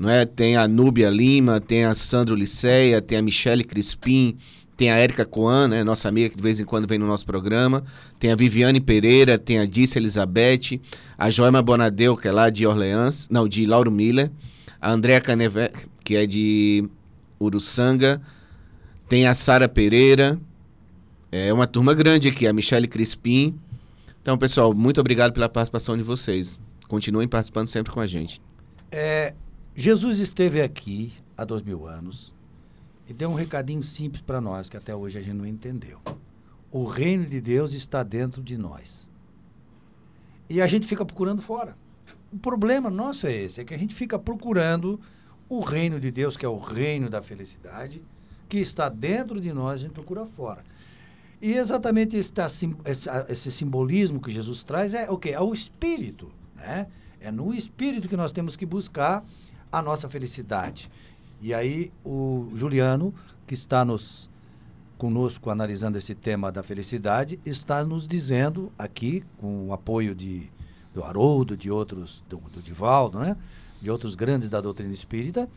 não é? Tem a Núbia Lima, tem a Sandro Liceia, tem a Michele Crispim, tem a Érica Coan, né, nossa amiga que de vez em quando vem no nosso programa, tem a Viviane Pereira, tem a Disse Elizabeth, a Joima Bonadeu, que é lá de Orleans, não, de Lauro Miller, a Andréa Caneve, que é de Uruçanga, tem a Sara Pereira, é uma turma grande aqui, a Michele Crispim. Então, pessoal, muito obrigado pela participação de vocês. Continuem participando sempre com a gente. É, Jesus esteve aqui há dois mil anos e deu um recadinho simples para nós que até hoje a gente não entendeu. O reino de Deus está dentro de nós. E a gente fica procurando fora. O problema nosso é esse, é que a gente fica procurando o reino de Deus, que é o reino da felicidade, que está dentro de nós, a gente procura fora. E exatamente esse, esse simbolismo que Jesus traz é o quê? É o espírito, né? É no espírito que nós temos que buscar a nossa felicidade. E aí o Juliano, que está nos conosco analisando esse tema da felicidade, está nos dizendo aqui, com o apoio de do Haroldo, de outros, do, do Divaldo, né? de outros grandes da doutrina espírita,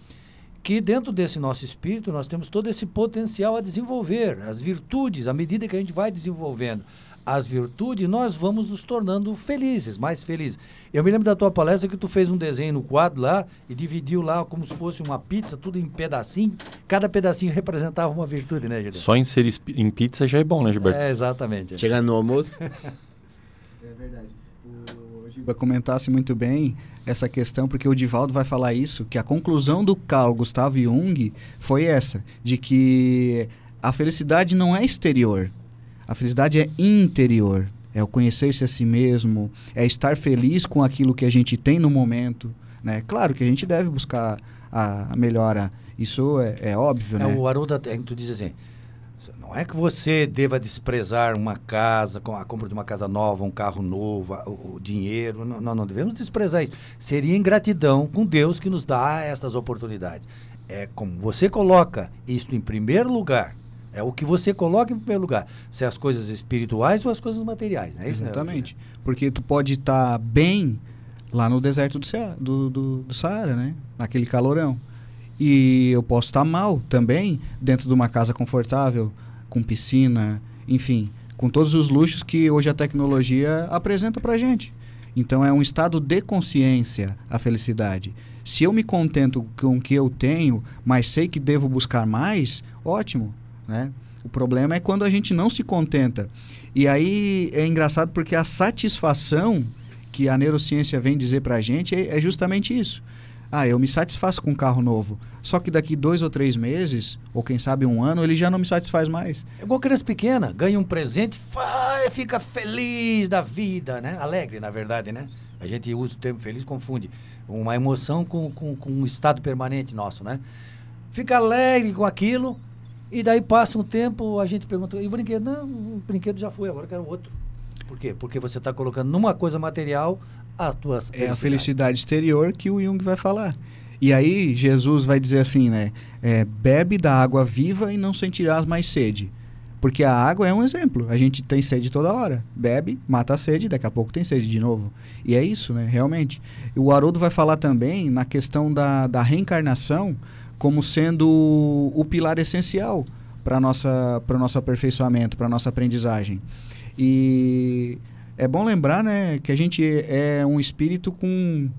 que dentro desse nosso espírito nós temos todo esse potencial a desenvolver, as virtudes, à medida que a gente vai desenvolvendo as virtudes, nós vamos nos tornando felizes, mais felizes. Eu me lembro da tua palestra que tu fez um desenho no quadro lá e dividiu lá como se fosse uma pizza, tudo em pedacinho. Cada pedacinho representava uma virtude, né, Gilberto? Só inserir em pizza já é bom, né, Gilberto? É, exatamente. Chegar no almoço. [LAUGHS] é verdade. O Giba comentasse muito bem essa questão, porque o Divaldo vai falar isso, que a conclusão do Carl Gustav Jung foi essa, de que a felicidade não é exterior, a felicidade é interior. É o conhecer-se a si mesmo, é estar feliz com aquilo que a gente tem no momento. Né? Claro que a gente deve buscar a, melhora, isso é, é óbvio. É, né? O Haroldo, tu diz assim, não é que você deva desprezar uma casa, a compra de uma casa nova, um carro novo, o, dinheiro. Não, não, não, devemos desprezar isso. Seria ingratidão com Deus que nos dá essas oportunidades. É como você coloca isto em primeiro lugar. É o que você coloca em primeiro lugar. Se é as coisas espirituais ou as coisas materiais. Né? Isso, Exatamente. Porque tu pode estar tá bem lá no deserto do, do, do, do Saara, né? Naquele calorão. E eu posso estar tá mal também dentro de uma casa confortável, com piscina, enfim, com todos os luxos que hoje a tecnologia apresenta para gente. Então é um estado de consciência a felicidade. Se eu me contento com o que eu tenho, mas sei que devo buscar mais, ótimo, né? O problema é quando a gente não se contenta. E aí é engraçado porque a satisfação que a neurociência vem dizer para a gente é, é justamente isso. Ah, eu me satisfaço com um carro novo. Só que daqui dois ou três meses, ou quem sabe um ano, ele já não me satisfaz mais. É igual criança pequena, ganha um presente, fica feliz da vida, né? Alegre, na verdade, né? A gente usa o termo feliz, confunde uma emoção com, com, com um estado permanente nosso, né? Fica alegre com aquilo, e daí passa um tempo, a gente pergunta, e o brinquedo? Não, o brinquedo já foi, agora quero outro. Por quê? Porque você está colocando numa coisa material a tua felicidade. É a felicidade exterior que o Jung vai falar. E aí Jesus vai dizer assim, né? É, bebe da água viva e não sentirás mais sede. Porque a água é um exemplo. A gente tem sede toda hora. Bebe, mata a sede, daqui a pouco tem sede de novo. E é isso, né? Realmente. O Haroldo vai falar também na questão da, da reencarnação como sendo o pilar essencial para o nosso aperfeiçoamento, para nossa aprendizagem. E é bom lembrar, né, que a gente é um espírito com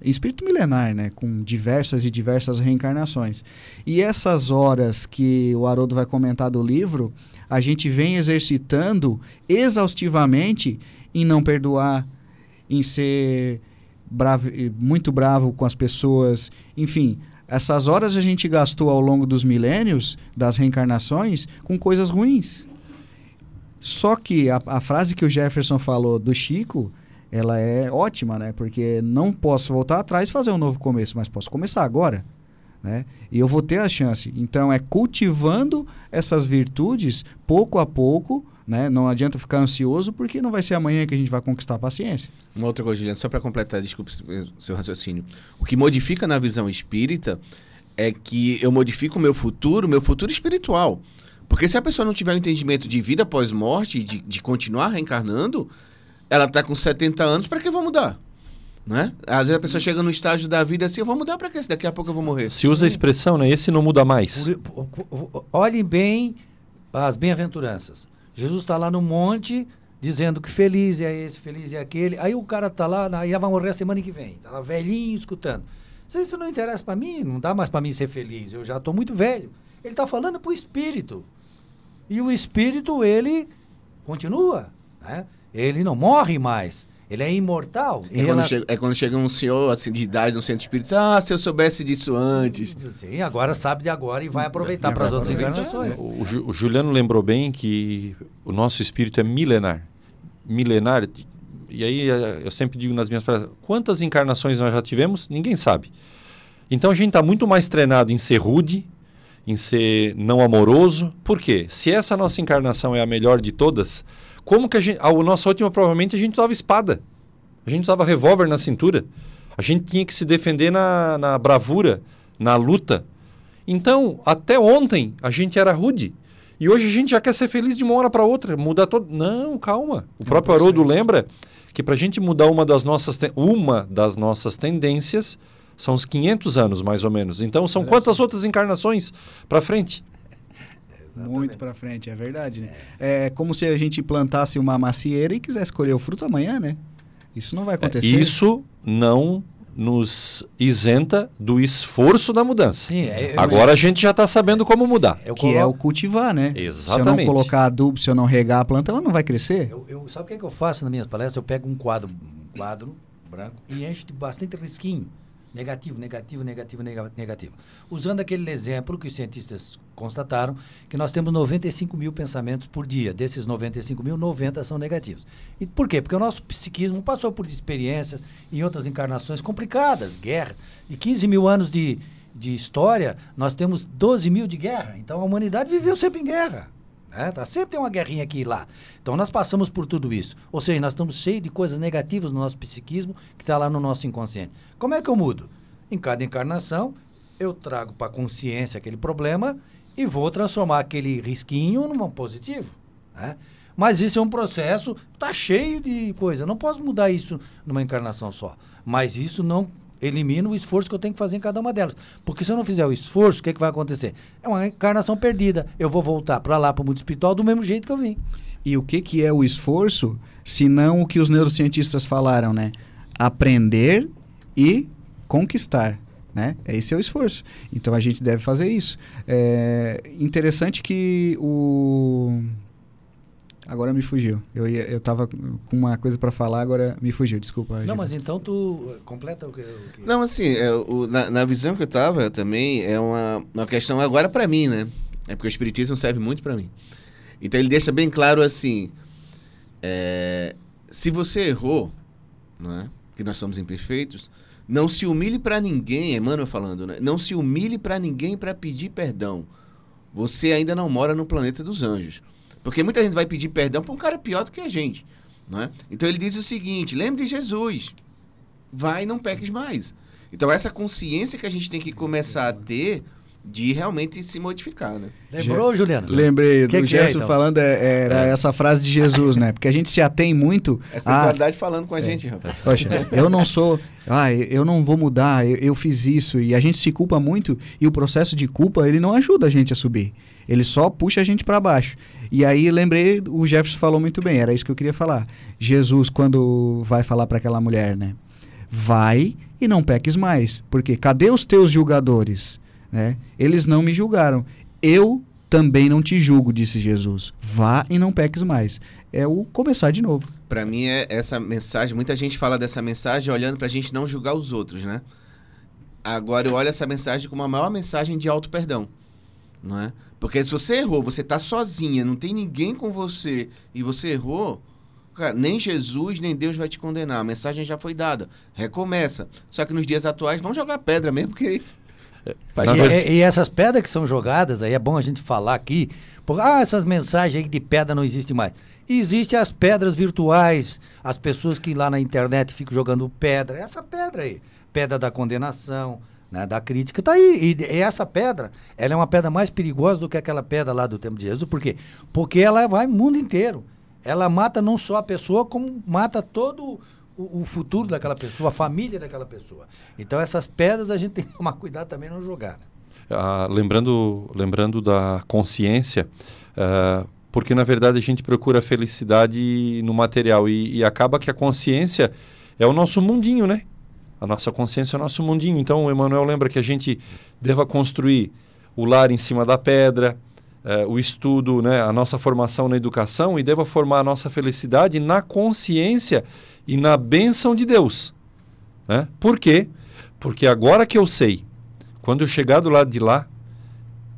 espírito milenar, né, com diversas e diversas reencarnações. E essas horas que o Haroldo vai comentar do livro, a gente vem exercitando exaustivamente em não perdoar, em ser bravo, muito bravo com as pessoas, enfim, essas horas a gente gastou ao longo dos milênios, das reencarnações, com coisas ruins. Só que a, a frase que o Jefferson falou do Chico, ela é ótima, né? Porque não posso voltar atrás e fazer um novo começo, mas posso começar agora. Né? E eu vou ter a chance. Então é cultivando essas virtudes pouco a pouco, né? Não adianta ficar ansioso porque não vai ser amanhã que a gente vai conquistar a paciência. Uma outra coisa, Juliano, só para completar, desculpe seu raciocínio. O que modifica na visão espírita é que eu modifico o meu futuro, meu futuro espiritual. Porque se a pessoa não tiver um entendimento de vida após morte, de, de continuar reencarnando, ela está com 70 anos, para que eu vou mudar? Né? Às vezes a pessoa chega no estágio da vida assim, eu vou mudar para quê? Daqui a pouco eu vou morrer. Se usa a expressão, né? Esse não muda mais. Olhem bem as bem-aventuranças. Jesus está lá no monte dizendo que feliz é esse, feliz é aquele. Aí o cara está lá, aí vai morrer a semana que vem. Está lá velhinho escutando. Se isso não interessa para mim, não dá mais para mim ser feliz. Eu já estou muito velho. Ele está falando para o espírito. E o espírito, ele continua. Né? Ele não morre mais. Ele é imortal. É, quando, chega, é quando chega um senhor assim, de idade no centro espírita, ah, se eu soubesse disso antes. Sim, agora sabe de agora e vai aproveitar para as outras encarnações. O, o, Juliano lembrou bem que o nosso espírito é milenar. Milenar, e aí eu sempre digo nas minhas palestras, quantas encarnações nós já tivemos? Ninguém sabe. Então a gente está muito mais treinado em ser rude, em ser não amoroso. Por quê? Se essa nossa encarnação é a melhor de todas, como que a gente. A nossa última, provavelmente, a gente usava espada. A gente usava revólver na cintura. A gente tinha que se defender na, na bravura, na luta. Então, até ontem, a gente era rude. E hoje a gente já quer ser feliz de uma hora para outra, mudar todo. Não, calma. O próprio Haroldo lembra que para a gente mudar uma das nossas uma das nossas tendências são os 500 anos mais ou menos. Então são quantas outras encarnações para frente? Muito para frente, é verdade, né? É como se a gente plantasse uma macieira e quisesse colher o fruto amanhã, né? Isso não vai acontecer. Isso não nos isenta do esforço da mudança. Sim, é, Agora a gente já está sabendo como mudar. Eu que é o cultivar, né? Exatamente. Se eu não colocar adubo, se eu não regar a planta, ela não vai crescer. Eu, eu sabe o que, é que eu faço nas minhas palestras? Eu pego um quadro, um quadro branco e encho de bastante risquinho. Negativo, negativo, negativo, negativo. Usando aquele exemplo que os cientistas constataram, que nós temos 95 mil pensamentos por dia. Desses 95 mil, 90 são negativos. E por quê? Porque o nosso psiquismo passou por experiências em outras encarnações complicadas, guerra. De 15 mil anos de, de história, nós temos 12 mil de guerra. Então a humanidade viveu sempre em guerra. Né? Tá, sempre tem uma guerrinha aqui e lá. Então nós passamos por tudo isso. Ou seja, nós estamos cheios de coisas negativas no nosso psiquismo que está lá no nosso inconsciente. Como é que eu mudo? Em cada encarnação, eu trago para a consciência aquele problema e vou transformar aquele risquinho num positivo. Né? Mas isso é um processo, está cheio de coisa. Não posso mudar isso numa encarnação só. Mas isso não elimino o esforço que eu tenho que fazer em cada uma delas. Porque se eu não fizer o esforço, o que, é que vai acontecer? É uma encarnação perdida. Eu vou voltar para lá, para o mundo espiritual, do mesmo jeito que eu vim. E o que, que é o esforço, se não o que os neurocientistas falaram, né? Aprender e conquistar. Né? Esse é o esforço. Então a gente deve fazer isso. É interessante que o Agora me fugiu. Eu, ia, eu tava com uma coisa para falar, agora me fugiu, desculpa. Não, mas então tu completa o que. O que... Não, assim, é, o, na, na, visão que eu tava também é uma, uma questão agora para mim, né? É porque o Espiritismo serve muito para mim. Então ele deixa bem claro assim: é, se você errou, né, que nós somos imperfeitos, não se humilhe para ninguém, Emmanuel falando, né? Não se humilhe para ninguém para pedir perdão. Você ainda não mora no planeta dos anjos. Porque muita gente vai pedir perdão para um cara pior do que a gente. Não é? Então ele diz o seguinte: lembre de Jesus. Vai e não peques mais. Então essa consciência que a gente tem que começar a ter de realmente se modificar, né? Lembrou, Juliano? Lembrei que do que é, Gerson é, então? falando, é, era é. essa frase de Jesus, né? Porque a gente se atém muito... A espiritualidade a... falando com a é. gente, rapaz. Poxa, eu não sou... Ah, eu não vou mudar, eu, eu, fiz isso. E a gente se culpa muito e o processo de culpa, ele não ajuda a gente a subir. Ele só puxa a gente para baixo. E aí lembrei, o Jefferson falou muito bem, era isso que eu queria falar. Jesus, quando vai falar para aquela mulher, né? Vai e não peques mais. Porque cadê os teus julgadores? Né? Eles não me julgaram. Eu também não te julgo, disse Jesus. Vá e não peques mais. É o começar de novo. Para mim é essa mensagem, muita gente fala dessa mensagem olhando para a gente não julgar os outros, né? Agora eu olho essa mensagem como a maior mensagem de auto perdão, não é? Porque se você errou, você tá sozinha, não tem ninguém com você e você errou, cara, nem Jesus nem Deus vai te condenar. A mensagem já foi dada. Recomeça. Só que nos dias atuais vão jogar pedra mesmo, porque e, e, essas pedras que são jogadas, aí é bom a gente falar aqui, ah, essas mensagens aí de pedra não existem mais. Existem as pedras virtuais, as pessoas que lá na internet ficam jogando pedra, essa pedra aí, pedra da condenação, né, da crítica, tá aí. E, e, essa pedra, ela é uma pedra mais perigosa do que aquela pedra lá do tempo de Jesus, por quê? Porque ela vai no mundo inteiro. Ela mata não só a pessoa, como mata todo o, o, futuro daquela pessoa, a família daquela pessoa. Então essas pedras a gente [LAUGHS] tem que tomar cuidado também não jogar. Né? Ah, lembrando, lembrando da consciência, uh, porque na verdade a gente procura a felicidade no material e, e, acaba que a consciência é o nosso mundinho, né? A nossa consciência é o nosso mundinho. Então o Emmanuel lembra que a gente deva construir o lar em cima da pedra, uh, o estudo, né, a nossa formação na educação e deva formar a nossa felicidade na consciência e na bênção de Deus. Né? Por quê? Porque agora que eu sei, quando eu chegar do lado de lá,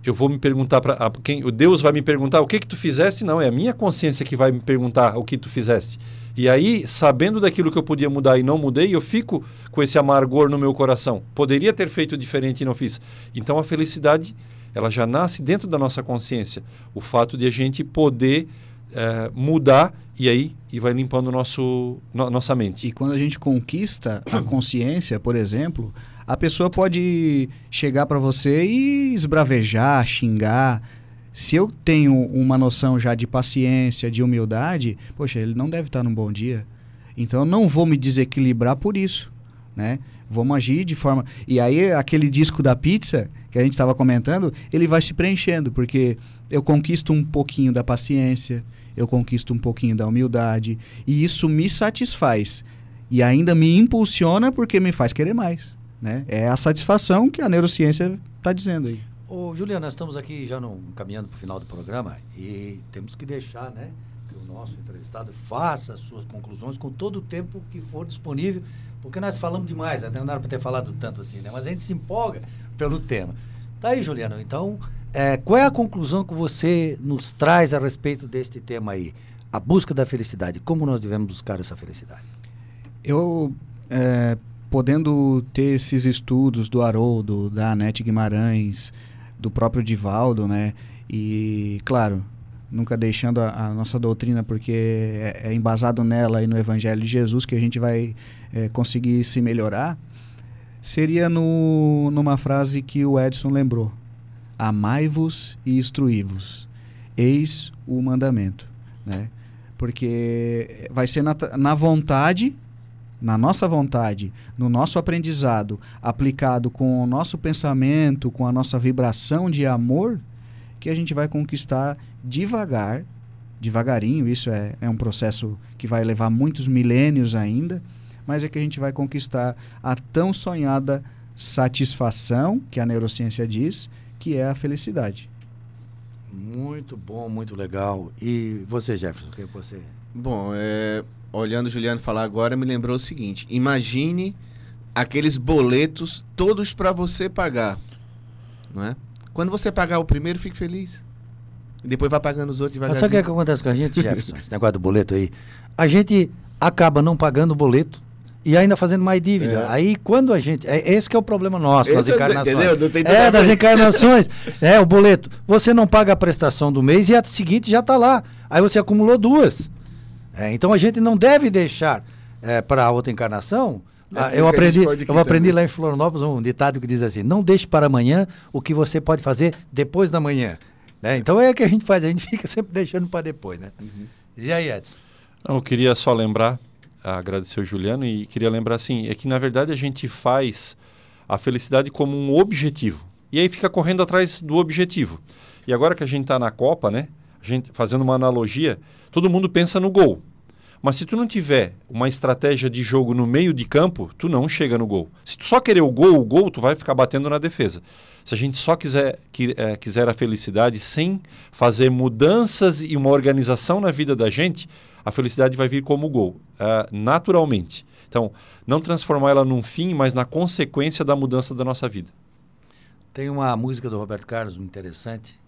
eu vou me perguntar para quem o Deus vai me perguntar o que que tu fizesse não é a minha consciência que vai me perguntar o que tu fizesse e aí sabendo daquilo que eu podia mudar e não mudei eu fico com esse amargor no meu coração poderia ter feito diferente e não fiz então a felicidade ela já nasce dentro da nossa consciência o fato de a gente poder é, mudar e aí e vai limpando nosso, no, nossa mente. E quando a gente conquista a consciência, por exemplo, a pessoa pode chegar para você e esbravejar, xingar. Se eu tenho uma noção já de paciência, de humildade, poxa, ele não deve estar num bom dia. Então eu não vou me desequilibrar por isso, né? Vamos agir de forma. E aí, aquele disco da pizza que a gente estava comentando, ele vai se preenchendo, porque eu conquisto um pouquinho da paciência, eu conquisto um pouquinho da humildade, e isso me satisfaz. E ainda me impulsiona porque me faz querer mais. Né? É a satisfação que a neurociência está dizendo aí. Ô, Juliana, nós estamos aqui já no, caminhando para o final do programa e temos que deixar né, que o nosso entrevistado faça as suas conclusões com todo o tempo que for disponível porque nós falamos demais, até não era para ter falado tanto assim, né? Mas a gente se empolga pelo tema. Tá aí, Juliano. Então, é, qual é a conclusão que você nos traz a respeito deste tema aí? A busca da felicidade. Como nós devemos buscar essa felicidade? Eu, é, podendo ter esses estudos do Haroldo, da Anete Guimarães, do próprio Divaldo, né? E, claro, nunca deixando a, a nossa doutrina, porque é, é, embasado nela e no Evangelho de Jesus que a gente vai é, conseguir se melhorar, seria no, numa frase que o Edson lembrou: Amai-vos e instruí-vos, eis o mandamento. Né? Porque vai ser na, na vontade na nossa vontade, no nosso aprendizado, aplicado com o nosso pensamento, com a nossa vibração de amor, que a gente vai conquistar devagar, devagarinho, isso é, é um processo que vai levar muitos milênios ainda, mas é que a gente vai conquistar a tão sonhada satisfação, que a neurociência diz, que é a felicidade. Muito bom, muito legal. E você, Jefferson, o que você... Bom, é, olhando o Juliano falar agora, me lembrou o seguinte, imagine aqueles boletos todos para você pagar, não é? Quando você pagar o primeiro, fique feliz. E depois vai pagando os outros devagarzinho. Mas sabe o que, é que acontece com a gente, Jefferson? esse negócio do boleto aí. A gente acaba não pagando o boleto e ainda fazendo mais dívida. É. Aí quando a gente. É, esse que é o problema nosso esse das é encarnações. Entendeu? Não tem é, das encarnações. [LAUGHS] é, o boleto. Você não paga a prestação do mês e a seguinte já está lá. Aí você acumulou duas. É, então a gente não deve deixar é, para a outra encarnação ah, eu aprendi, eu aprendi lá em Florianópolis um ditado que diz assim: não deixe para amanhã o que você pode fazer depois da manhã. Né? Então é o que a gente faz, a gente [LAUGHS] fica sempre deixando para depois. Né? Uhum. E aí, Edson? Não, eu queria só lembrar, agradecer o Juliano e queria lembrar assim: é que na verdade a gente faz a felicidade como um objetivo. E aí fica correndo atrás do objetivo. E agora que a gente está na Copa, né? A gente, fazendo uma analogia, todo mundo pensa no gol. Mas se tu não tiver uma estratégia de jogo no meio de campo, tu não chega no gol. Se tu só querer o gol, o gol, tu vai ficar batendo na defesa. Se a gente só quiser, que, é, quiser a felicidade sem fazer mudanças e uma organização na vida da gente, a felicidade vai vir como gol, uh, naturalmente. Então, não transformar ela num fim, mas na consequência da mudança da nossa vida. Tem uma música do Roberto Carlos interessante,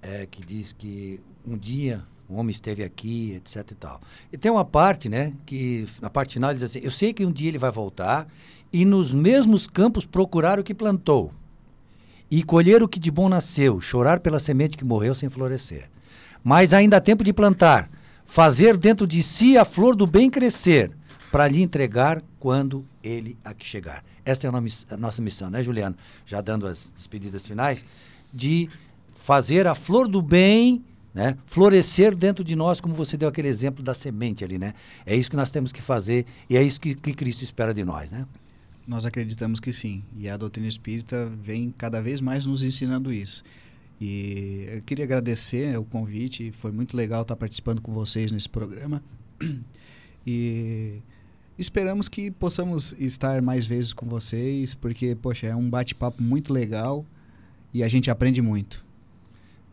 é, que diz que um dia o homem esteve aqui, etc e tal. E tem uma parte, né, que na parte final diz assim: Eu sei que um dia ele vai voltar e nos mesmos campos procurar o que plantou e colher o que de bom nasceu, chorar pela semente que morreu sem florescer. Mas ainda há tempo de plantar, fazer dentro de si a flor do bem crescer, para lhe entregar quando ele aqui chegar. Esta é a nossa missão, né, Juliano? Já dando as despedidas finais, de fazer a flor do bem né? Florescer dentro de nós, como você deu aquele exemplo da semente ali, né? É isso que nós temos que fazer e é isso que, que Cristo espera de nós, né? Nós acreditamos que sim. E a doutrina espírita vem cada vez mais nos ensinando isso. E eu queria agradecer o convite, foi muito legal estar participando com vocês nesse programa. [CLEARS THROAT] E esperamos que possamos estar mais vezes com vocês, porque, poxa, é um bate-papo muito legal e a gente aprende muito.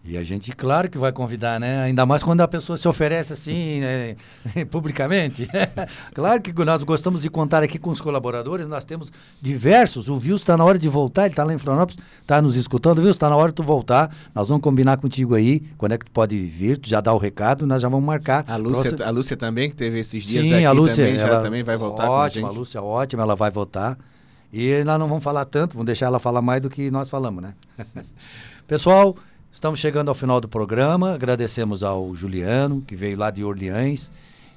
E a gente, claro que vai convidar, né? Ainda mais quando a pessoa se oferece assim, né? [LAUGHS] publicamente. [LAUGHS] claro que nós gostamos de contar aqui com os colaboradores, nós temos diversos. O Vils está na hora de voltar, ele está lá em Florianópolis, está nos escutando. Vils, está na hora de tu voltar. Nós vamos combinar contigo aí, quando é que tu pode vir, tu já dá o recado, nós já vamos marcar. A Lúcia, a Lúcia também, que teve esses dias Sim, aqui a Lúcia, também, ela, já também vai voltar ótima, a, a Lúcia, ótima, ela vai voltar. E nós não vamos falar tanto, vamos deixar ela falar mais do que nós falamos, né? [LAUGHS] Pessoal, Estamos chegando ao final do programa. Agradecemos ao Juliano, que veio lá de Orleans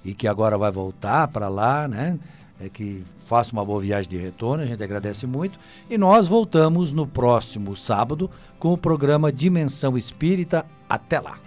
e que agora vai voltar para lá, né? É que faça uma boa viagem de retorno, a gente agradece muito. E nós voltamos no próximo sábado com o programa Dimensão Espírita. Até lá!